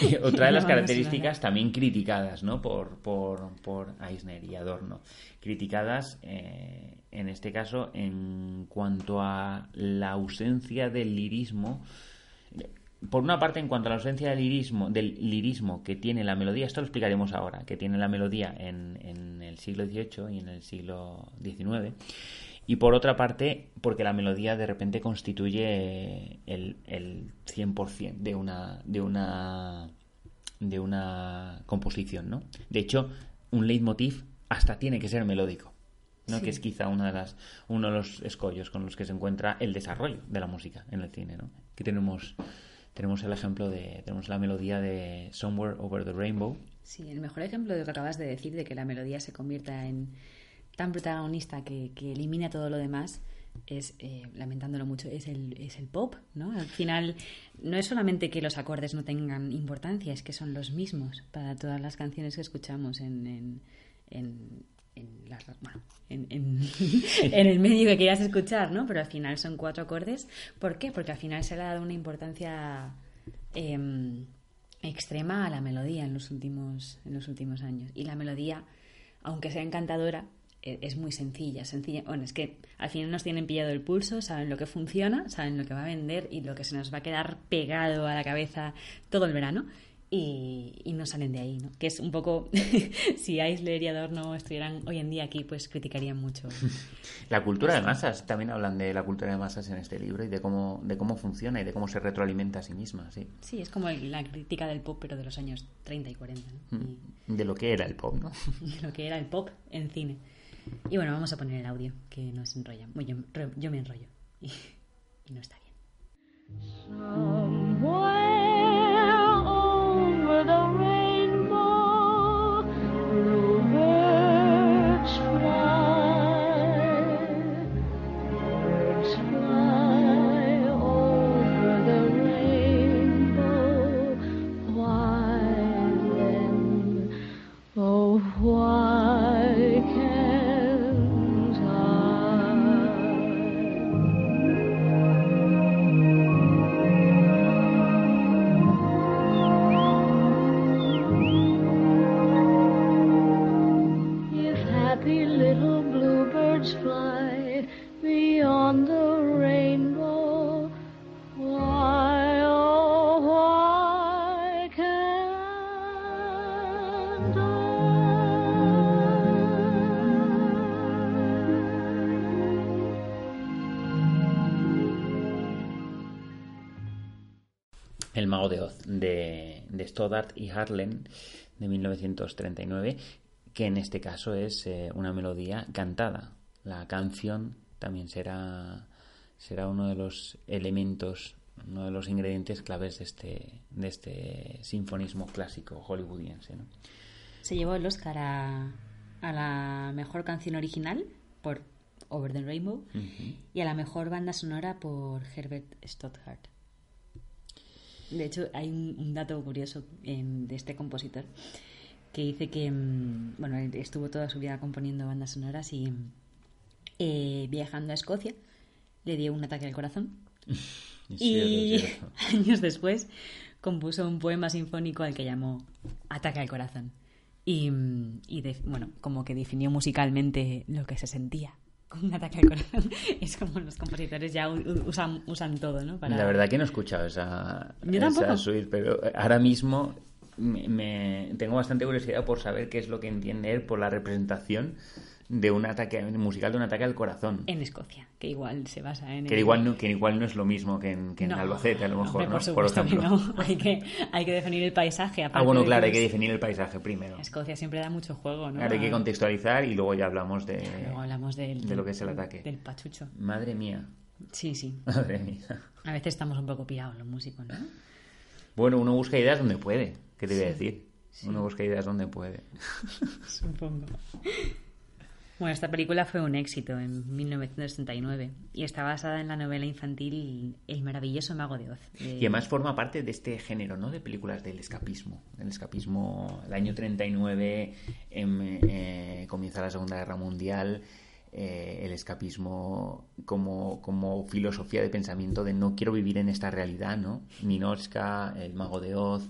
y *laughs* *laughs* otra de las características también criticadas ¿no? por, por, por Eisner y Adorno. Criticadas, eh, en este caso, en cuanto a la ausencia del lirismo. Por una parte, en cuanto a la ausencia del lirismo, del lirismo que tiene la melodía, esto lo explicaremos ahora, que tiene la melodía en, en el siglo XVIII y en el siglo XIX. Y por otra parte, porque la melodía de repente constituye el, el 100% de una, de una de una composición, ¿no? De hecho, un leitmotiv hasta tiene que ser melódico, ¿no? Sí. Que es quizá una de las, uno de los escollos con los que se encuentra el desarrollo de la música en el cine, ¿no? Aquí tenemos, tenemos el ejemplo de, tenemos la melodía de Somewhere Over the Rainbow, Sí, el mejor ejemplo de lo que acabas de decir, de que la melodía se convierta en tan protagonista que, elimina todo lo demás, es, eh, lamentándolo mucho, es el, es el pop, ¿no? Al final, no es solamente que los acordes no tengan importancia, es que son los mismos para todas las canciones que escuchamos en, en, *laughs* en, el medio que quieras escuchar, ¿no? Pero al final son cuatro acordes. ¿Por qué? Porque al final se le ha dado una importancia... em, extrema a la melodía en los últimos en los últimos años y la melodía aunque sea encantadora es muy sencilla sencilla bueno es que al final nos tienen pillado el pulso saben lo que funciona saben lo que va a vender y lo que se nos va a quedar pegado a la cabeza todo el verano y, y no salen de ahí ¿no? que es un poco *laughs* si Eisler y Adorno estuvieran hoy en día aquí pues criticarían mucho *laughs* La cultura de masas, también hablan de la cultura de masas en este libro y de cómo, de cómo funciona y de cómo se retroalimenta a sí misma, sí. sí es como el- la crítica del pop pero de los años 30 y 40 ¿no? Y- De lo que era el pop, ¿no? *laughs* de lo que era el pop en cine. Y bueno, vamos a poner el audio, que nos enrolla. Bueno, yo, yo me enrollo *laughs* y, no está bien. De Oz de, de Stoddart y Harlan de 1939, que en este caso es eh, una melodía cantada. La canción también será, será uno de los elementos, uno de los ingredientes claves de este, de este sinfonismo clásico hollywoodiense. ¿no? Se llevó el Oscar a, a la mejor canción original por Over the Rainbow y a la mejor banda sonora por Herbert Stothart. De hecho, hay un, un dato curioso em, de este compositor que dice que, mm, bueno, él estuvo toda su vida componiendo bandas sonoras y eh, viajando a Escocia le dio un ataque al corazón *laughs* y cierto, es *laughs* cierto. años después compuso un poema sinfónico al que llamó Ataque al corazón. Y, y de- bueno, como que definió musicalmente lo que se sentía un ataque al corazón. *laughs* Es como los compositores ya usan, usan todo, ¿no? Para- La verdad que no he escuchado esa, Yo esa suite, pero ahora mismo me, me- tengo bastante curiosidad por saber qué es lo que entiende él por la representación de un ataque musical de un ataque al corazón. En Escocia, que igual se basa en... Que el- igual no, que igual no es lo mismo que en, que en No, Albacete, a lo mejor, hombre, ¿no? Por supuesto que ejemplo. no. *laughs* Hay que, hay que definir el paisaje. Ah, bueno, claro, hay que definir el paisaje primero. Escocia siempre da mucho juego, ¿no? Claro, hay que contextualizar y luego ya hablamos de... Luego hablamos del, de lo que es el ataque. Del pachucho. Madre mía, Sí, sí. *laughs* madre mía. A veces estamos un poco pirados los músicos, ¿no? Bueno, uno busca ideas donde puede, ¿qué te voy a decir? Uno busca ideas donde puede. *laughs* Supongo. Bueno, esta película fue un éxito en 1969 y está basada en la novela infantil El maravilloso mago de Oz. de- Y además forma parte de este género, ¿no? De películas del escapismo. El escapismo, el año 39 em, eh, comienza la Segunda Guerra Mundial. eh, el escapismo como, como filosofía de pensamiento de no quiero vivir en esta realidad, ¿no? Ninochka, El Mago de Oz,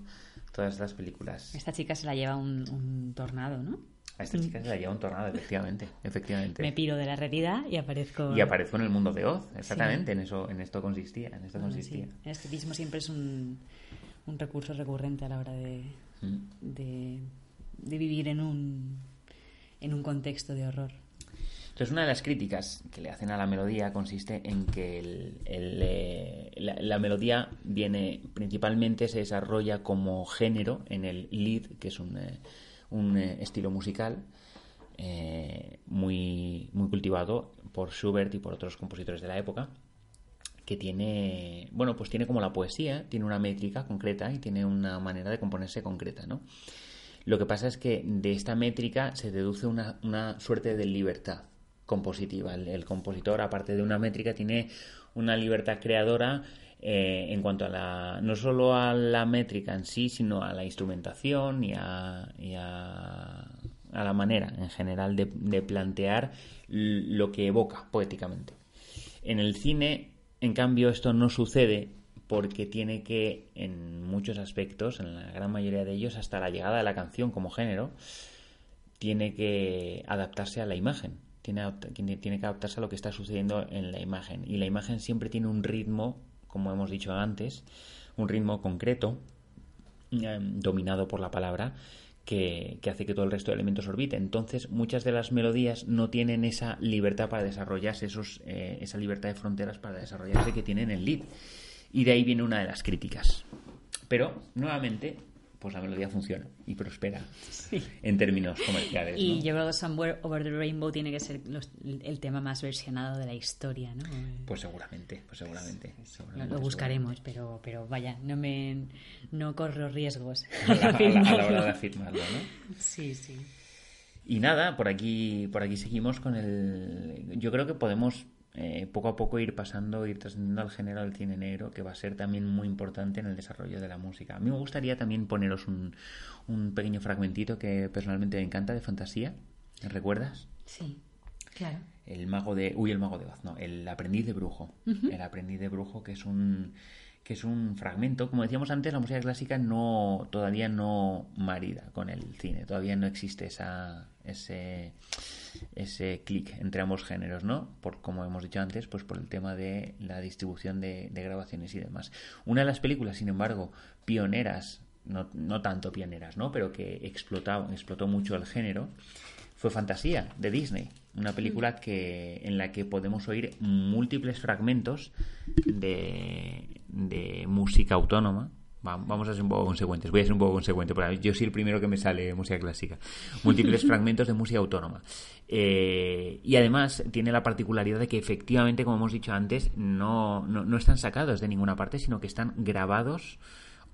todas estas películas. Esta chica se la lleva un, un tornado, ¿no? A esta chica se la lleva un tornado, efectivamente. efectivamente. Me piro de la realidad y aparezco... Y aparezco en el mundo de Oz, exactamente, en eso en esto consistía, en esto consistía. sí. El escapismo siempre es un, un recurso recurrente a la hora de, Mm. de, de vivir en un, en un contexto de horror. Entonces, una de las críticas que le hacen a la melodía consiste en que el- el, eh, la, la melodía viene principalmente se desarrolla como género en el lead, que es un, eh, un, eh, estilo musical eh, muy, muy cultivado por Schubert y por otros compositores de la época que tiene, bueno, pues tiene como la poesía, tiene una métrica concreta y tiene una manera de componerse concreta, ¿no? Lo que pasa es que de esta métrica se deduce una, una suerte de libertad compositiva. El, el compositor, aparte de una métrica, tiene una libertad creadora eh, en cuanto a la, no solo a la métrica en sí, sino a la instrumentación y a, y a, a la manera en general de, de plantear lo que evoca poéticamente. En el cine, en cambio, esto no sucede porque tiene que, en muchos aspectos, en la gran mayoría de ellos, hasta la llegada de la canción como género, tiene que adaptarse a la imagen. Tiene tiene que adaptarse a lo que está sucediendo en la imagen. Y la imagen siempre tiene un ritmo, como hemos dicho antes, un ritmo concreto, eh, dominado por la palabra, que, que hace que todo el resto de elementos orbite. Entonces, muchas de las melodías no tienen esa libertad para desarrollarse, esos, eh, esa libertad de fronteras para desarrollarse que tienen el lead. Y de ahí viene una de las críticas. Pero, nuevamente, pues la melodía funciona y prospera en términos comerciales. Y ¿no? yo creo que Somewhere Over the Rainbow tiene que ser los- el tema más versionado de la historia, ¿no? Pues seguramente, pues seguramente. Lo, seguramente, lo buscaremos, pero, pero vaya, no me no corro riesgos. A la, a la- a la hora de afirmarlo. afirmarlo, ¿no? Sí, sí. Y nada, por aquí, por aquí seguimos con el. Yo creo que podemos eh, poco a poco ir pasando, ir trascendiendo al género del cine negro, que va a ser también muy importante en el desarrollo de la música. A mí me gustaría también poneros un, un pequeño fragmentito que personalmente me encanta de fantasía. ¿Recuerdas? Sí, claro. El mago de. Uy, el mago de Oz, no. El aprendiz de brujo. El aprendiz de brujo, que es un que es un fragmento. Como decíamos antes, la música clásica no todavía no marida con el cine. Todavía no existe esa, ese, ese clic entre ambos géneros, ¿no? Por como hemos dicho antes, pues por el tema de la distribución de, de grabaciones y demás. Una de las películas, sin embargo, pioneras, no, no tanto pioneras, ¿no? Pero que explotó, explotó mucho el género, fue Fantasía de Disney, una película que en la que podemos oír múltiples fragmentos de, de música autónoma. Va- Vamos a ser un poco consecuentes, voy a ser un poco consecuente, yo soy el primero que me sale música clásica. Múltiples *laughs* fragmentos de música autónoma. Eh, y además tiene la particularidad de que efectivamente, como hemos dicho antes, no, no, no están sacados de ninguna parte, sino que están grabados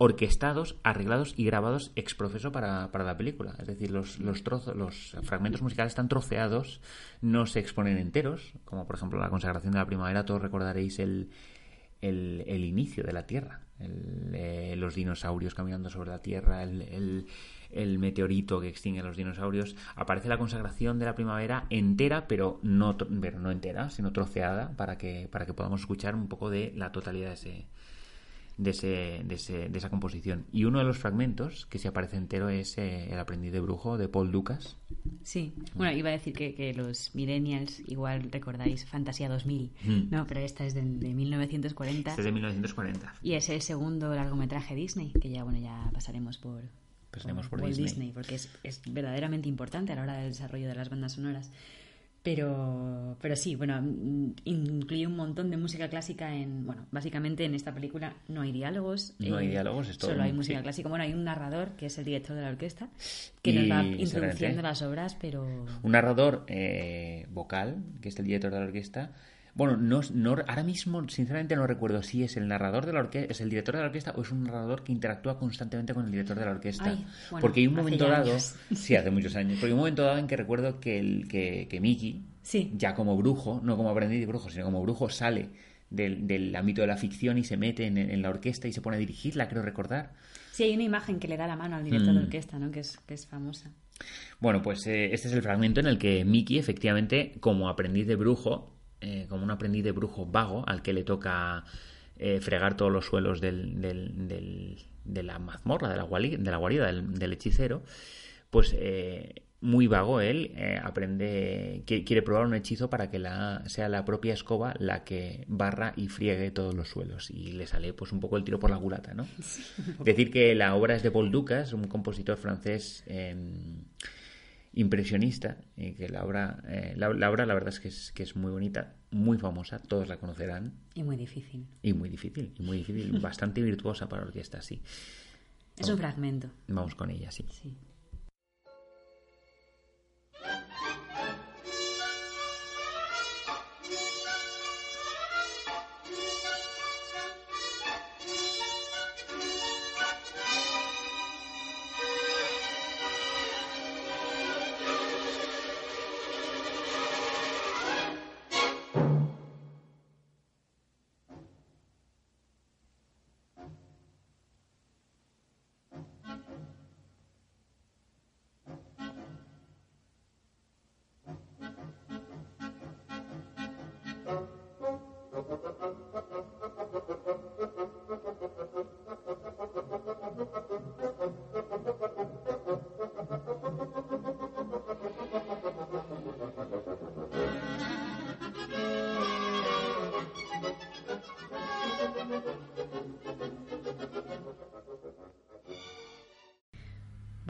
orquestados, arreglados y grabados ex profeso para, para la película. Es decir, los, los trozos, los fragmentos musicales están troceados, no se exponen enteros, como por ejemplo la consagración de la primavera, todos recordaréis el, el, el inicio de la Tierra, el, eh, los dinosaurios caminando sobre la Tierra, el, meteorito que extingue a los dinosaurios. Aparece la consagración de la primavera entera, pero no, pero no entera, sino troceada, para que, para que podamos escuchar un poco de la totalidad de ese, de, ese, de, ese- de esa composición. Y uno de los fragmentos que se aparece entero es eh, El aprendiz de brujo de Paul Lucas. Sí, bueno, iba a decir que, que los millennials igual recordáis Fantasía 2000, Mm. no, pero esta es de, de 1940 Este es de 1940. y es el segundo largometraje Disney, que ya, bueno, ya pasaremos por, Pasaremos por Walt Disney. porque es, es verdaderamente importante a la hora del desarrollo de las bandas sonoras. Pero, pero sí, bueno, mm, incluye un montón de música clásica en, bueno, básicamente en esta película no hay diálogos. eh, No hay diálogos, es todo Solo hay música sí. clásica. Bueno, hay un narrador que es el director de la orquesta que Y nos va introduciendo las obras, pero Un narrador eh, vocal, que es el director de la orquesta. Bueno, no, no, ahora mismo, sinceramente, no recuerdo si es el narrador de la orquesta, es el director de la orquesta o es un narrador que interactúa constantemente con el director de la orquesta. Ay, bueno, porque hay un momento dado, años. *laughs* sí, hace muchos años, porque hay un momento dado en que recuerdo que, el, que, que Mickey, Sí. ya como brujo, no como aprendiz de brujo, sino como brujo, sale del, del ámbito de la ficción y se mete en, en la orquesta y se pone a dirigirla, creo recordar. sí hay una imagen que le da la mano al director de Mm. orquesta, ¿no? Que es, que es famosa. Bueno, pues eh, este es el fragmento en el que Mickey, efectivamente, como aprendiz de brujo, eh, como un aprendiz de brujo vago, al que le toca eh, fregar todos los suelos del, del- del- de la mazmorra, de la, guali- de la guarida del, del hechicero, pues eh, muy vago él, eh, aprende, qui- quiere probar un hechizo para que la, sea la propia escoba la que barra y friegue todos los suelos. Y le sale pues un poco el tiro por la culata, ¿no? *laughs* Decir que la obra es de Paul Ducas, un compositor francés eh, impresionista, y que la obra, eh, la, la obra la verdad es que, es que es muy bonita, muy famosa, todos la conocerán, Y muy difícil. y muy difícil, y muy difícil, *laughs* bastante virtuosa para orquesta, sí. Es un fragmento. Vamos con ella, sí. Sí.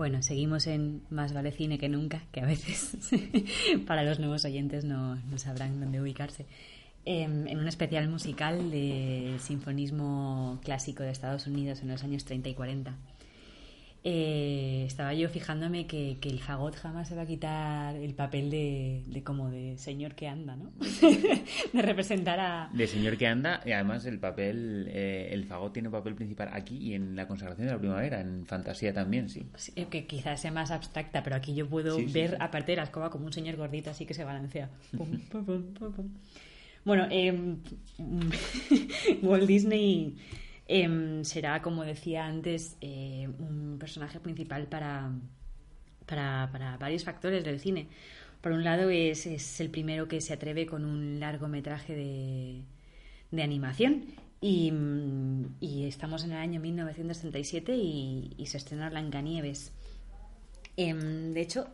Bueno, seguimos en Más vale cine que nunca, que a veces *laughs* para los nuevos oyentes no, no sabrán dónde ubicarse. Em, en un especial musical de sinfonismo clásico de Estados Unidos en los años 30 y 40. Eh, estaba yo fijándome que, que el fagot jamás se va a quitar el papel de, de como de señor que anda, ¿no? *laughs* de representar a... De señor que anda, y además el papel, eh, el fagot tiene un papel principal aquí y en la consagración de la primavera, en fantasía también, sí. Sí, que quizás sea más abstracta, pero aquí yo puedo Sí, ver, sí. aparte de la escoba, como un señor gordito así que se balancea. *laughs* Pum, pum, pum, pum, pum. Bueno, em, *laughs* Walt Disney em, será, como decía antes, eh, un personaje principal para, para, varios factores del cine. Por un lado, es, es el primero que se atreve con un largometraje de, de animación. Y, estamos en el año 1937 y, se estrena Blancanieves. Em, de hecho,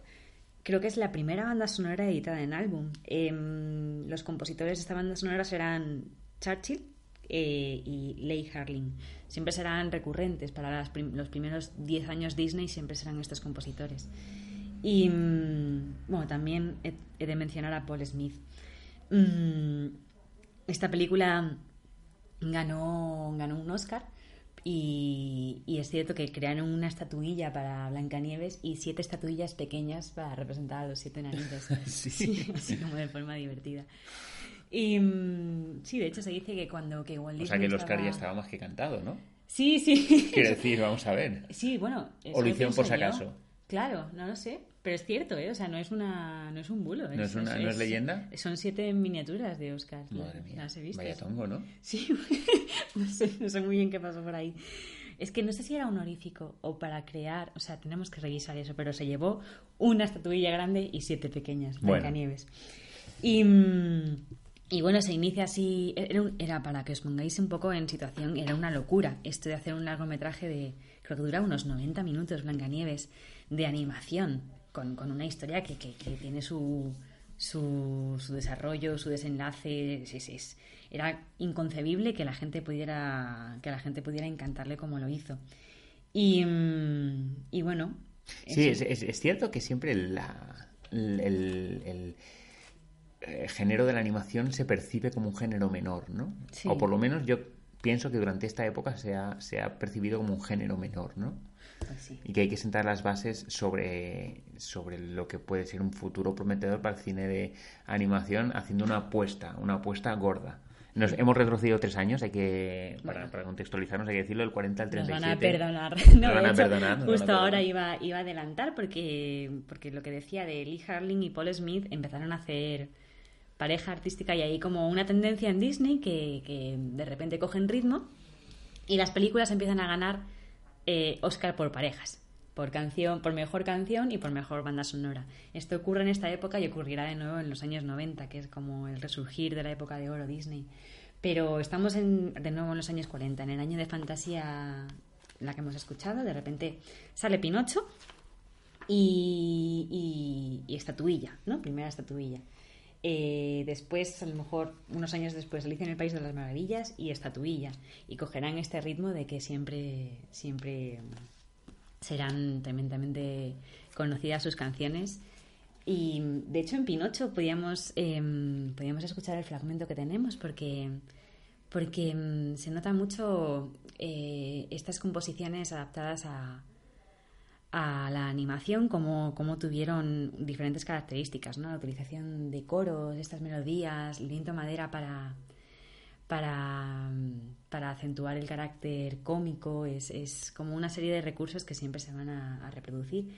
creo que es la primera banda sonora editada en álbum. Em, los compositores de esta banda sonora serán Churchill eh, y Leigh Harling. Siempre serán recurrentes para las prim- los primeros 10 años Disney, siempre serán estos compositores. Y mm, bueno, también he, he de mencionar a Paul Smith. Mm, esta película ganó, ganó un Oscar y, y es cierto que crearon una estatuilla para Blancanieves y siete estatuillas pequeñas para representar a los siete enanitos. *laughs* Sí. *laughs* así como de forma divertida. Y mm, sí, de hecho se dice que cuando que Walt O sea que el Oscar ya estaba- estaba más que cantado, ¿no? Sí, sí. Quiero decir, vamos a ver. *laughs* Sí, bueno. O lo eso hicieron por si acaso. Claro, no lo sé. Pero es cierto, ¿eh? O sea, no es, una, no es un bulo. ¿No es una- no es leyenda? Son siete miniaturas de Oscar. Madre mía, Las he visto. vaya tongo, ¿no? Sí, *laughs* no sé, no sé muy bien qué pasó por ahí. Es que no sé si era honorífico o para crear, o sea, tenemos que revisar eso, pero se llevó una estatuilla grande y siete pequeñas, Bueno. Blancanieves. Y, mm, y bueno, se inicia así, era, un- era para que os pongáis un poco en situación, era una locura esto de hacer un largometraje de, creo que dura unos 90 minutos, Blancanieves, de animación, con, con una historia que, que- que tiene su, su, su desarrollo, su desenlace, es- es- es- era inconcebible que la gente pudiera que la gente pudiera encantarle como lo hizo. Y, mm, y bueno, Sí, es, es- es cierto que siempre la- el, el- el, eh, género de la animación se percibe como un género menor, ¿no? Sí. O por lo menos yo pienso que durante esta época se ha, se ha percibido como un género menor, ¿no? Pues sí. Y que hay que sentar las bases sobre, sobre lo que puede ser un futuro prometedor para el cine de animación, haciendo una apuesta, una apuesta gorda. Nos hemos retrocedido tres años, hay que, para, Bueno. para contextualizarnos, hay que decirlo, del 40 al Nos 37. van a perdonar. Nos No, van a hecho, perdonar, nos van a Justo ahora perdonar. iba, iba a adelantar porque, porque lo que decía de Lee Harling y Paul Smith empezaron a hacer pareja artística y hay como una tendencia en Disney que, que de repente cogen ritmo y las películas empiezan a ganar eh, Oscar por parejas. Por canción, por mejor canción y por mejor banda sonora. Esto ocurre en esta época y ocurrirá de nuevo en los años 90, que es como el resurgir de la época de oro Disney. Pero estamos en- de nuevo en los años 40, en el año de fantasía la que hemos escuchado, de repente sale Pinocho y, y, y estatuilla, ¿no? Primera estatuilla. Eh, después, a lo mejor, unos años después, Alicia en el País de las Maravillas y estatuilla. Y cogerán este ritmo de que siempre, siempre serán tremendamente conocidas sus canciones. Y de hecho en Pinocho podíamos, em, podíamos escuchar el fragmento que tenemos porque, porque em, se nota mucho eh, estas composiciones adaptadas a, a la animación, como, como tuvieron diferentes características, ¿no? La utilización de coros, estas melodías, el viento madera para, para, para acentuar el carácter cómico, es, es como una serie de recursos que siempre se van a, reproducir.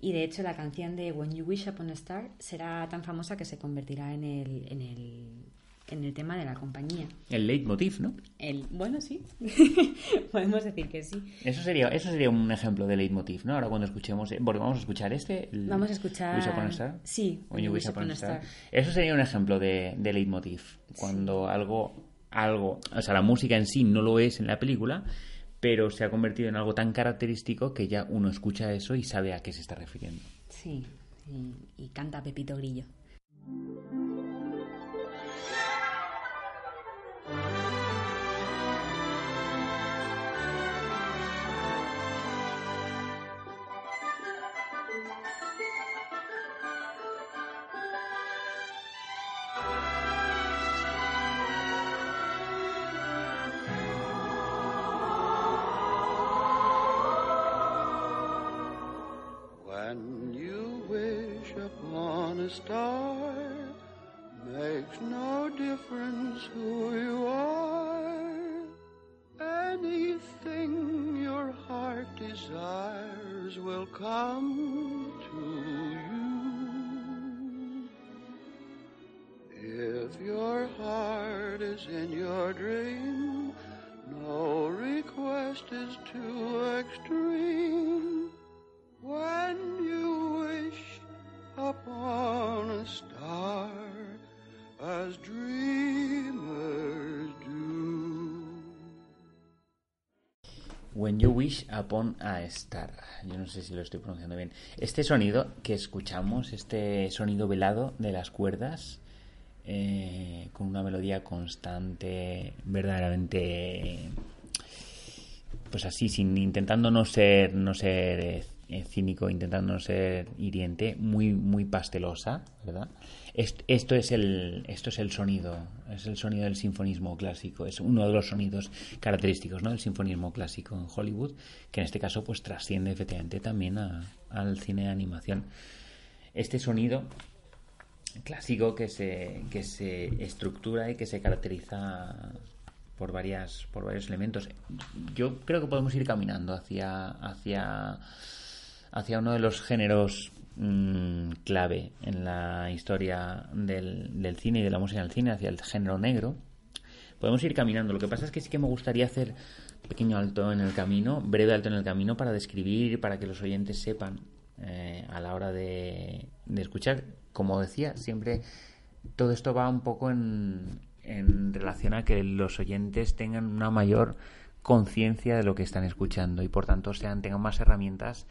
Y de hecho la canción de When You Wish Upon a Star será tan famosa que se convertirá en el, en el tema de la compañía. El leitmotiv, ¿no? El, bueno, sí, *laughs* podemos decir que sí. Eso sería, eso sería un ejemplo de leitmotiv, ¿no? Ahora cuando escuchemos, eh, porque vamos a escuchar este. el Vamos a escuchar- Wish Upon a Star. sí, When You Wish Upon a Star. Eso sería un ejemplo de, de leitmotiv. Cuando algo, algo, o sea, la música en sí no lo es en la película, pero se ha convertido en algo tan característico que ya uno escucha eso y sabe a qué se está refiriendo. Sí, y, y canta Pepito Grillo. Upon a Star. Yo no sé si lo estoy pronunciando bien. Este sonido que escuchamos, este sonido velado de las cuerdas, eh, con una melodía constante, verdaderamente, pues así, sin intentando no ser, no ser eh, cínico, intentando no ser hiriente, muy, muy pastelosa, ¿verdad? Est- Esto es el, esto es el sonido, es el sonido del sinfonismo clásico, es uno de los sonidos característicos, ¿no? Del sinfonismo clásico en Hollywood, que en este caso, pues trasciende efectivamente también a- al cine de animación. Este sonido clásico que se, que se estructura y que se caracteriza por varias por varios elementos. Yo creo que podemos ir caminando hacia hacia hacia uno de los géneros mm, clave en la historia del, del cine y de la música en el cine, hacia el género negro. Podemos ir caminando. Lo que pasa es que sí que me gustaría hacer pequeño alto en el camino, breve alto en el camino, para describir, para que los oyentes sepan eh, a la hora de, de escuchar. Como decía, siempre todo esto va un poco en, en relación a que los oyentes tengan una mayor conciencia de lo que están escuchando y por tanto sean tengan más herramientas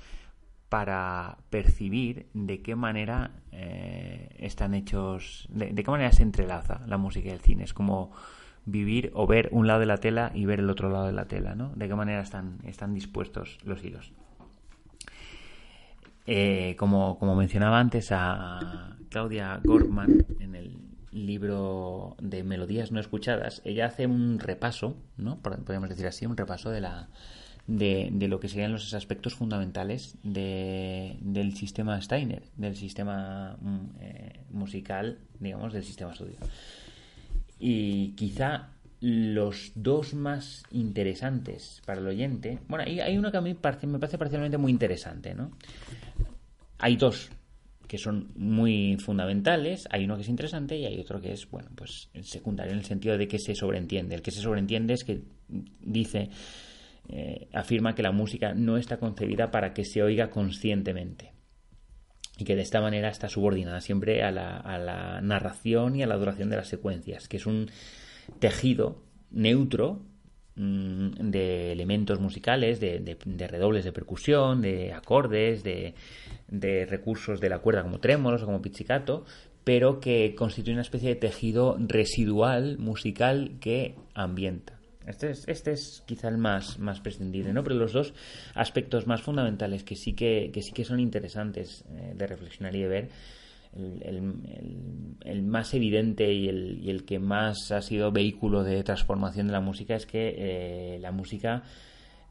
para percibir de qué manera eh, están hechos, de, qué manera se entrelaza la música y el cine. Es como vivir o ver un lado de la tela y ver el otro lado de la tela, ¿no? De qué manera están, están dispuestos los hilos. Eh, como, como mencionaba antes a Claudia Gorman en el libro de Melodías no escuchadas, ella hace un repaso, ¿no? Podríamos decir así, un repaso de la de, lo que serían los aspectos fundamentales de- del sistema Steiner, del sistema mm, eh, musical, digamos, del sistema estudio. Y quizá los dos más interesantes para el oyente. Bueno, hay, hay uno que a mí parece- me parece parcialmente muy interesante, ¿no? Hay dos que son muy fundamentales, hay uno que es interesante y hay otro que es, bueno, pues secundario en el sentido de que se sobreentiende. El que se sobreentiende es que dice, eh, afirma que la música no está concebida para que se oiga conscientemente y que de esta manera está subordinada siempre a la, a la narración y a la duración de las secuencias, que es un tejido neutro mm, de elementos musicales, de, redobles de percusión, de acordes, de, de recursos de la cuerda como trémolos o como pizzicato, pero que constituye una especie de tejido residual musical que ambienta. Este es, este es quizá el más, más prescindible, ¿no? Pero los dos aspectos más fundamentales que sí que, que sí que son interesantes eh, de reflexionar y de ver, el, más evidente y el, y el que más ha sido vehículo de transformación de la música es que eh, la música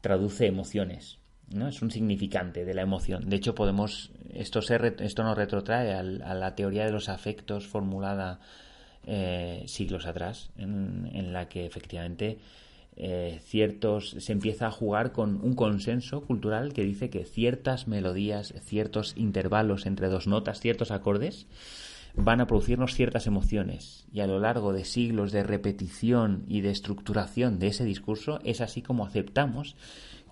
traduce emociones. ¿no? Es un significante de la emoción. De hecho, podemos. Esto, se esto nos retrotrae a la teoría de los afectos formulada eh, siglos atrás, en, la que efectivamente eh, ciertos se empieza a jugar con un consenso cultural que dice que ciertas melodías, ciertos intervalos entre dos notas, ciertos acordes van a producirnos ciertas emociones. Y a lo largo de siglos de repetición y de estructuración de ese discurso es así como aceptamos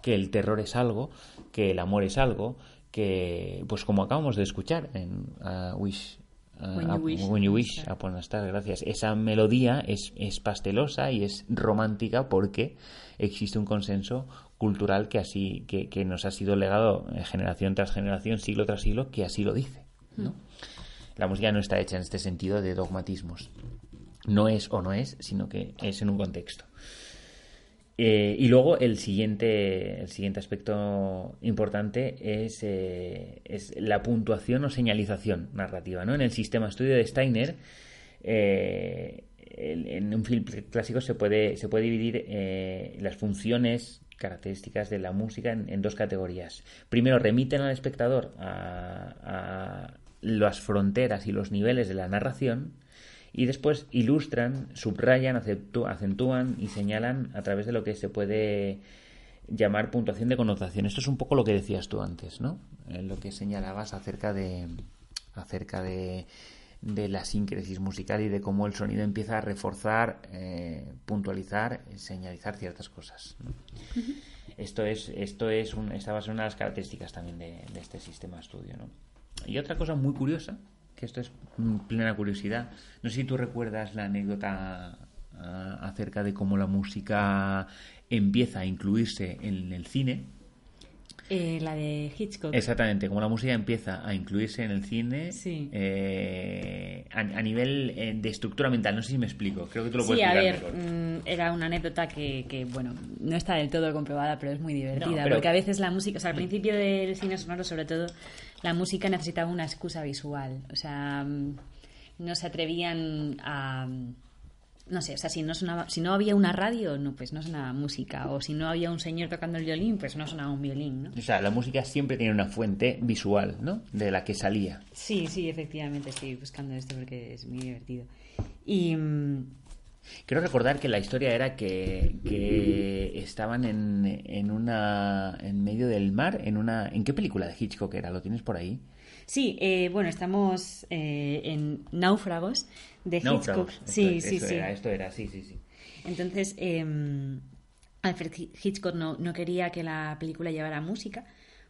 que el terror es algo, que el amor es algo, que pues como acabamos de escuchar en uh, Wish When You Up- Wish When You Wish. Upon a Star, gracias. Esa melodía es, es pastelosa y es romántica porque existe un consenso cultural que así que, que nos ha sido legado generación tras generación, siglo tras siglo, que así lo dice. ¿no? La música no está hecha en este sentido de dogmatismos. No es o no es, sino que es en un contexto. Eh, y luego el siguiente, el siguiente aspecto importante es, eh, es la puntuación o señalización narrativa. ¿no? En el sistema estudio de Steiner, eh, en un film clásico se puede, se puede dividir eh, las funciones características de la música en, en dos categorías. Primero, remiten al espectador a, a- las fronteras y los niveles de la narración y después ilustran, subrayan, acentúan y señalan a través de lo que se puede llamar puntuación de connotación. Esto es un poco lo que decías tú antes, ¿no? Eh, lo que señalabas acerca de acerca de, de la sincresis musical y de cómo el sonido empieza a reforzar, eh, puntualizar, señalizar ciertas cosas. ¿no? Esto es, esto es un, esta va a ser una de las características también de, de este sistema de estudio, ¿no? Y otra cosa muy curiosa, que esto es mm, plena curiosidad, no sé si tú recuerdas la anécdota ah, acerca de cómo la música empieza a incluirse en el cine. Eh, la de Hitchcock. Exactamente, como la música empieza a incluirse en el cine Sí. eh, a, a nivel eh, de estructura mental. No sé si me explico, creo que tú lo puedes Sí, a ver, mejor. mm, era una anécdota que, que, bueno, no está del todo comprobada, pero es muy divertida. No, pero- Porque a veces la música, o sea, al principio del cine sonoro, sobre todo, la música necesitaba una excusa visual. O sea, mm, no se atrevían a. No sé, o sea, si no, sonaba, si no había una radio, no, pues no sonaba música. O si no había un señor tocando el violín, pues no sonaba un violín, ¿no? O sea, la música siempre tiene una fuente visual, ¿no? De la que salía. Sí, sí, efectivamente, estoy buscando esto porque es muy divertido. Y. mm, Quiero recordar que la historia era que, que estaban en, en una en medio del mar, en una ¿en qué película de Hitchcock era? ¿Lo tienes por ahí? Sí, eh, bueno, estamos eh, en Náufragos de Hitchcock. Náufragos. Esto- Sí, sí, sí. Era, esto era, sí, sí, sí. Entonces, eh, Alfred Hi- Hitchcock no, no quería que la película llevara música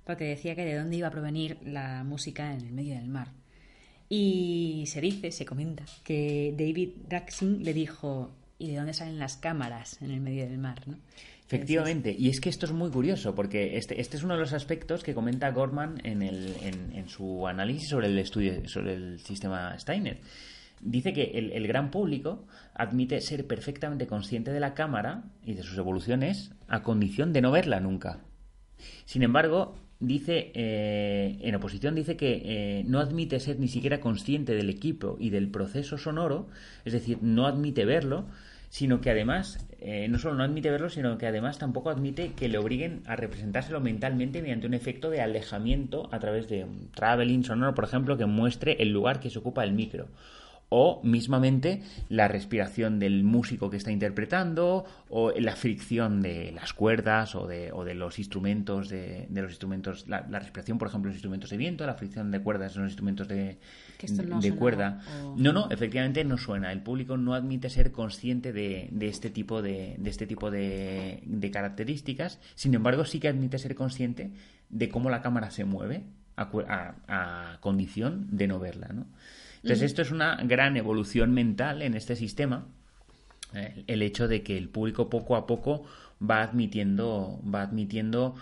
porque decía que de dónde iba a provenir la música en el medio del mar. Y se dice, se comenta, que David Raksin le dijo, ¿y de dónde salen las cámaras en el medio del mar? ¿no? Efectivamente, y es que esto es muy curioso, porque este, este es uno de los aspectos que comenta Gorman en, el, en, en su análisis sobre el estudio, sobre el sistema Steiner. Dice que el, el gran público admite ser perfectamente consciente de la cámara y de sus evoluciones a condición de no verla nunca. Sin embargo, dice, eh, en oposición dice que eh, no admite ser ni siquiera consciente del equipo y del proceso sonoro, es decir, no admite verlo, sino que además, eh, no solo no admite verlo, sino que además tampoco admite que le obliguen a representárselo mentalmente mediante un efecto de alejamiento a través de un traveling sonoro, por ejemplo, que muestre el lugar que se ocupa el micro o mismamente la respiración del músico que está interpretando o la fricción de las cuerdas o de, o de los instrumentos de, de los instrumentos la, la respiración por ejemplo los instrumentos de viento la fricción de cuerdas en los instrumentos de, no de cuerda. o- no no efectivamente no suena. El público no admite ser consciente de, de este tipo de, de este tipo de, de características. Sin embargo sí que admite ser consciente de cómo la cámara se mueve a, a- a condición de no verla ¿no? Entonces, esto es una gran evolución mental en este sistema. eh, el hecho de que el público poco a poco va admitiendo, va admitiendo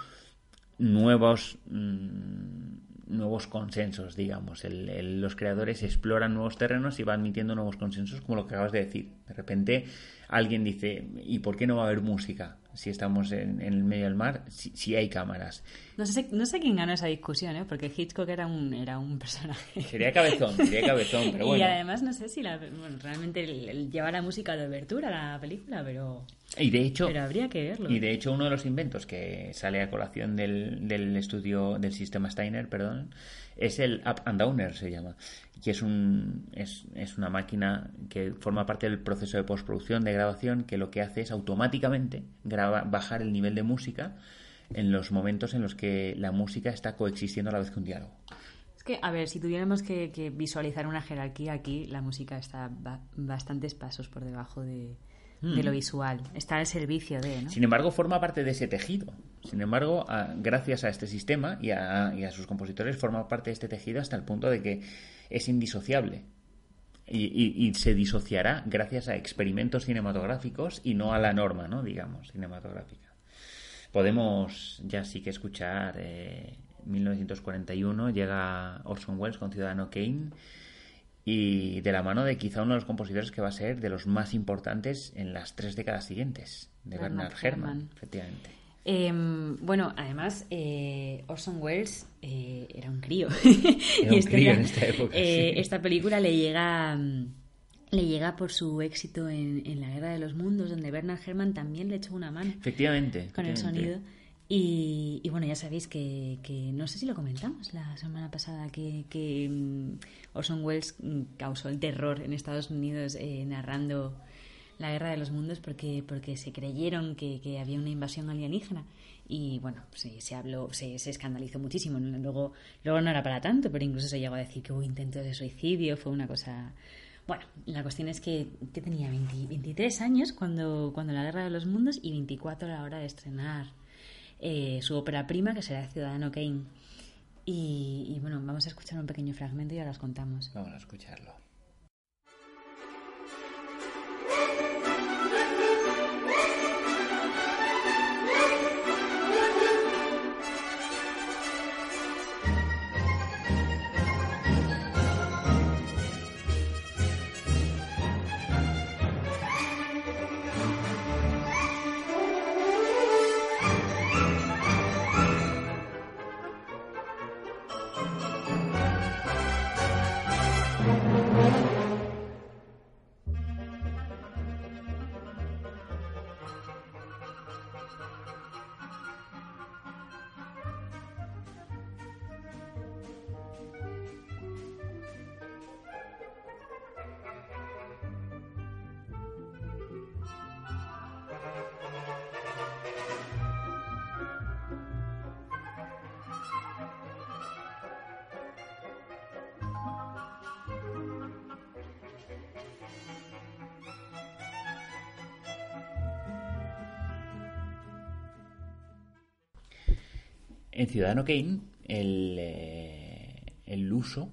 nuevos, mm, nuevos consensos, digamos. El- el- los creadores exploran nuevos terrenos y va admitiendo nuevos consensos, como lo que acabas de decir. De repente alguien dice, ¿y por qué no va a haber música si estamos en, en el medio del mar, si, si hay cámaras? No sé, no sé quién ganó esa discusión, ¿eh? porque Hitchcock era un, era un personaje. Sería cabezón, sería cabezón, pero *laughs* bueno. Y además no sé si la, bueno, realmente lleva la música de abertura a la película, pero, Y de hecho, pero habría que verlo. Y de hecho, uno de los inventos que sale a colación del, del estudio del sistema Steiner, perdón, es el Up and Downer, se llama, que es, un, es, es una máquina que forma parte del proceso de postproducción, de grabación, que lo que hace es automáticamente graba, bajar el nivel de música en los momentos en los que la música está coexistiendo a la vez que un diálogo. Es que, a ver, si tuviéramos que, que visualizar una jerarquía aquí, la música está ba- bastantes pasos por debajo de, de Mm. lo visual. Está al servicio de, ¿no? Sin embargo, forma parte de ese tejido. Sin embargo, a- gracias a este sistema y a, y a sus compositores, forma parte de este tejido hasta el punto de que es indisociable. Y, y- y se disociará gracias a experimentos cinematográficos y no a la norma, ¿no? Digamos, cinematográfica. Podemos ya sí que escuchar eh, 1941, llega Orson Welles con Ciudadano Kane y de la mano de quizá uno de los compositores que va a ser de los más importantes en las tres décadas siguientes, de Bernard Bernard Herrmann, Herrmann. efectivamente. Em, bueno, además, eh, Orson Welles eh, era un crío. *laughs* Era un esto crío en esta época, eh, sí. Esta película le llega, mm, le llega por su éxito en, en La Guerra de los Mundos, donde Bernard Herrmann también le echó una mano Efectivamente. con el sonido. Y, bueno, ya sabéis que, que no sé si lo comentamos la semana pasada, que, que mm, Orson Welles mm, causó el terror en Estados Unidos eh, narrando la guerra de los mundos porque, porque se creyeron que, que había una invasión alienígena. Y bueno, se, se habló, se, se escandalizó muchísimo. Luego, luego no era para tanto, pero incluso se llegó a decir que hubo intento de suicidio, fue una cosa. Bueno, la cuestión es que, que tenía 20 23 años cuando, cuando la guerra de los mundos y 24 a la hora de estrenar eh, su ópera prima, que será Ciudadano Kane. Y, bueno, vamos a escuchar un pequeño fragmento y ahora os contamos. Vamos a escucharlo. En Ciudadano Kane, el, eh, el uso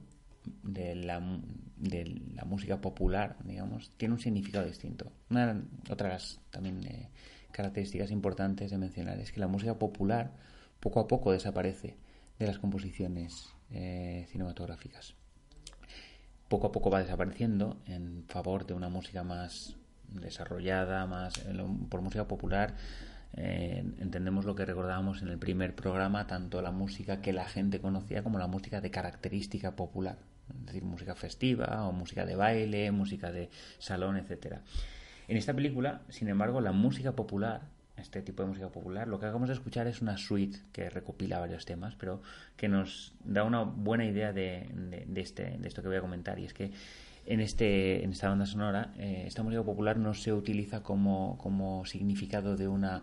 de la, de la música popular, digamos, tiene un significado distinto. Una otras también eh, características importantes de mencionar es que la música popular poco a poco desaparece de las composiciones eh, cinematográficas. Poco a poco va desapareciendo en favor de una música más desarrollada, más eh, por música popular. Eh, entendemos lo que recordábamos en el primer programa, tanto la música que la gente conocía como la música de característica popular, es decir, música festiva o música de baile, música de salón, etcétera. En esta película, sin embargo, la música popular, este tipo de música popular, lo que acabamos de escuchar es una suite que recopila varios temas, pero que nos da una buena idea de, de- de este, de esto que voy a comentar, y es que en, este, en esta banda sonora, eh, esta música popular no se utiliza como, significado de una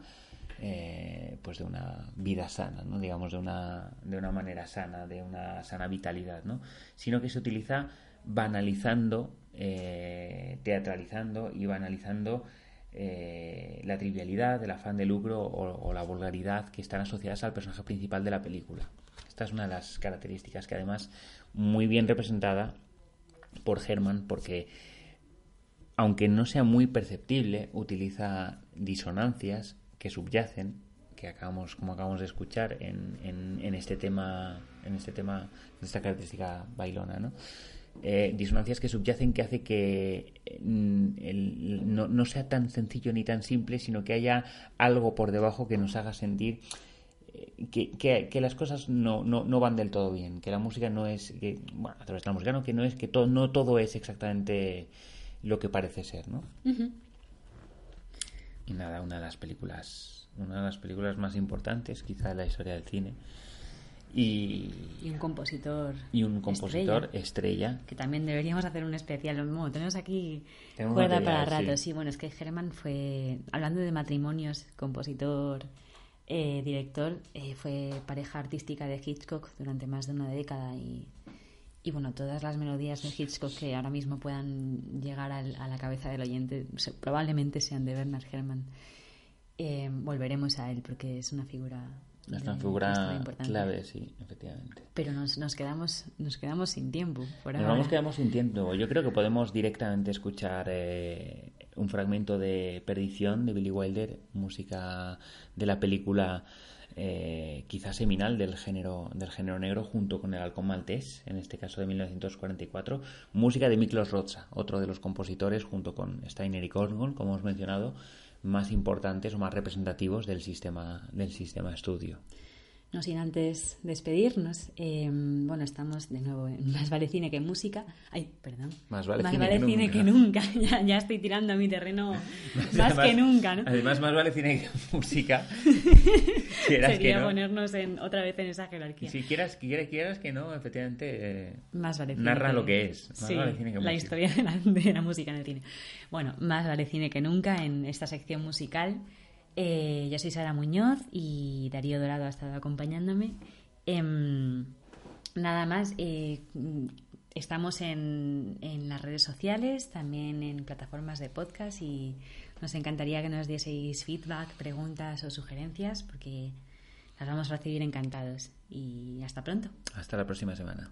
eh, pues de una vida sana, ¿no? digamos de una, de una manera sana, de una sana vitalidad, ¿no? sino que se utiliza banalizando, eh, teatralizando y banalizando eh, la trivialidad, el afán de lucro o la vulgaridad que están asociadas al personaje principal de la película. Esta es una de las características que además muy bien representada por Herman porque aunque no sea muy perceptible, utiliza disonancias que subyacen, que acabamos, como acabamos de escuchar en, en- en este tema, en este tema, en esta característica bailona, ¿no? Eh, disonancias que subyacen que hace que el- no, no sea tan sencillo ni tan simple, sino que haya algo por debajo que nos haga sentir que, que- que las cosas no, no, no van del todo bien, que la música no es, que, bueno, a través de la música no, que no es que todo, no todo es exactamente lo que parece ser, ¿no? Y nada, una de las películas, una de las películas más importantes quizá de la historia del cine. Y, Y un compositor. y un compositor estrella, estrella. que también deberíamos hacer un especial. Bueno, tenemos aquí Tenemos cuerda material, para rato. sí. Sí. bueno, es que Herman fue, hablando de matrimonios, compositor, eh, director, eh, fue pareja artística de Hitchcock durante más de una década y, y bueno, todas las melodías de Hitchcock que ahora mismo puedan llegar al- a la cabeza del oyente se- probablemente sean de Bernard Herrmann. Eh, volveremos a él porque es una figura Es una figura clave, sí, efectivamente. Pero nos, nos quedamos nos quedamos sin tiempo. Por Nos ahora. vamos quedamos sin tiempo. Yo creo que podemos directamente escuchar eh, un fragmento de Perdición de Billy Wilder, música de la película eh, quizás seminal del género del género negro junto con el Halcón Maltés, en este caso de 1944, música de Miklos Rozsa, otro de los compositores junto con Steiner y Korngold, como hemos mencionado, más importantes o más representativos del sistema del sistema estudio. No sin antes despedirnos, eh, bueno, estamos de nuevo en Más vale cine que música. Ay, perdón. Más vale cine que que nunca. *laughs* Ya, ya estoy tirando a mi terreno *laughs* *laughs* más Además- que nunca, ¿no? Además, más vale cine que música. quieras que Sería no. ponernos en, otra vez en esa jerarquía. Si quieras, quieras, quieras que no, efectivamente, eh, Más vale cine narra que- lo que es. Más sí, vale cine que la música. historia de la, de la música en el cine. Bueno, más vale cine que nunca en esta sección musical. Eh, yo soy Sara Muñoz y Darío Dorado ha estado acompañándome. Em, nada más, eh, estamos en, en las redes sociales, también en plataformas de podcast y nos encantaría que nos dieseis feedback, preguntas o sugerencias porque las vamos a recibir encantados. Y hasta pronto. Hasta la próxima semana.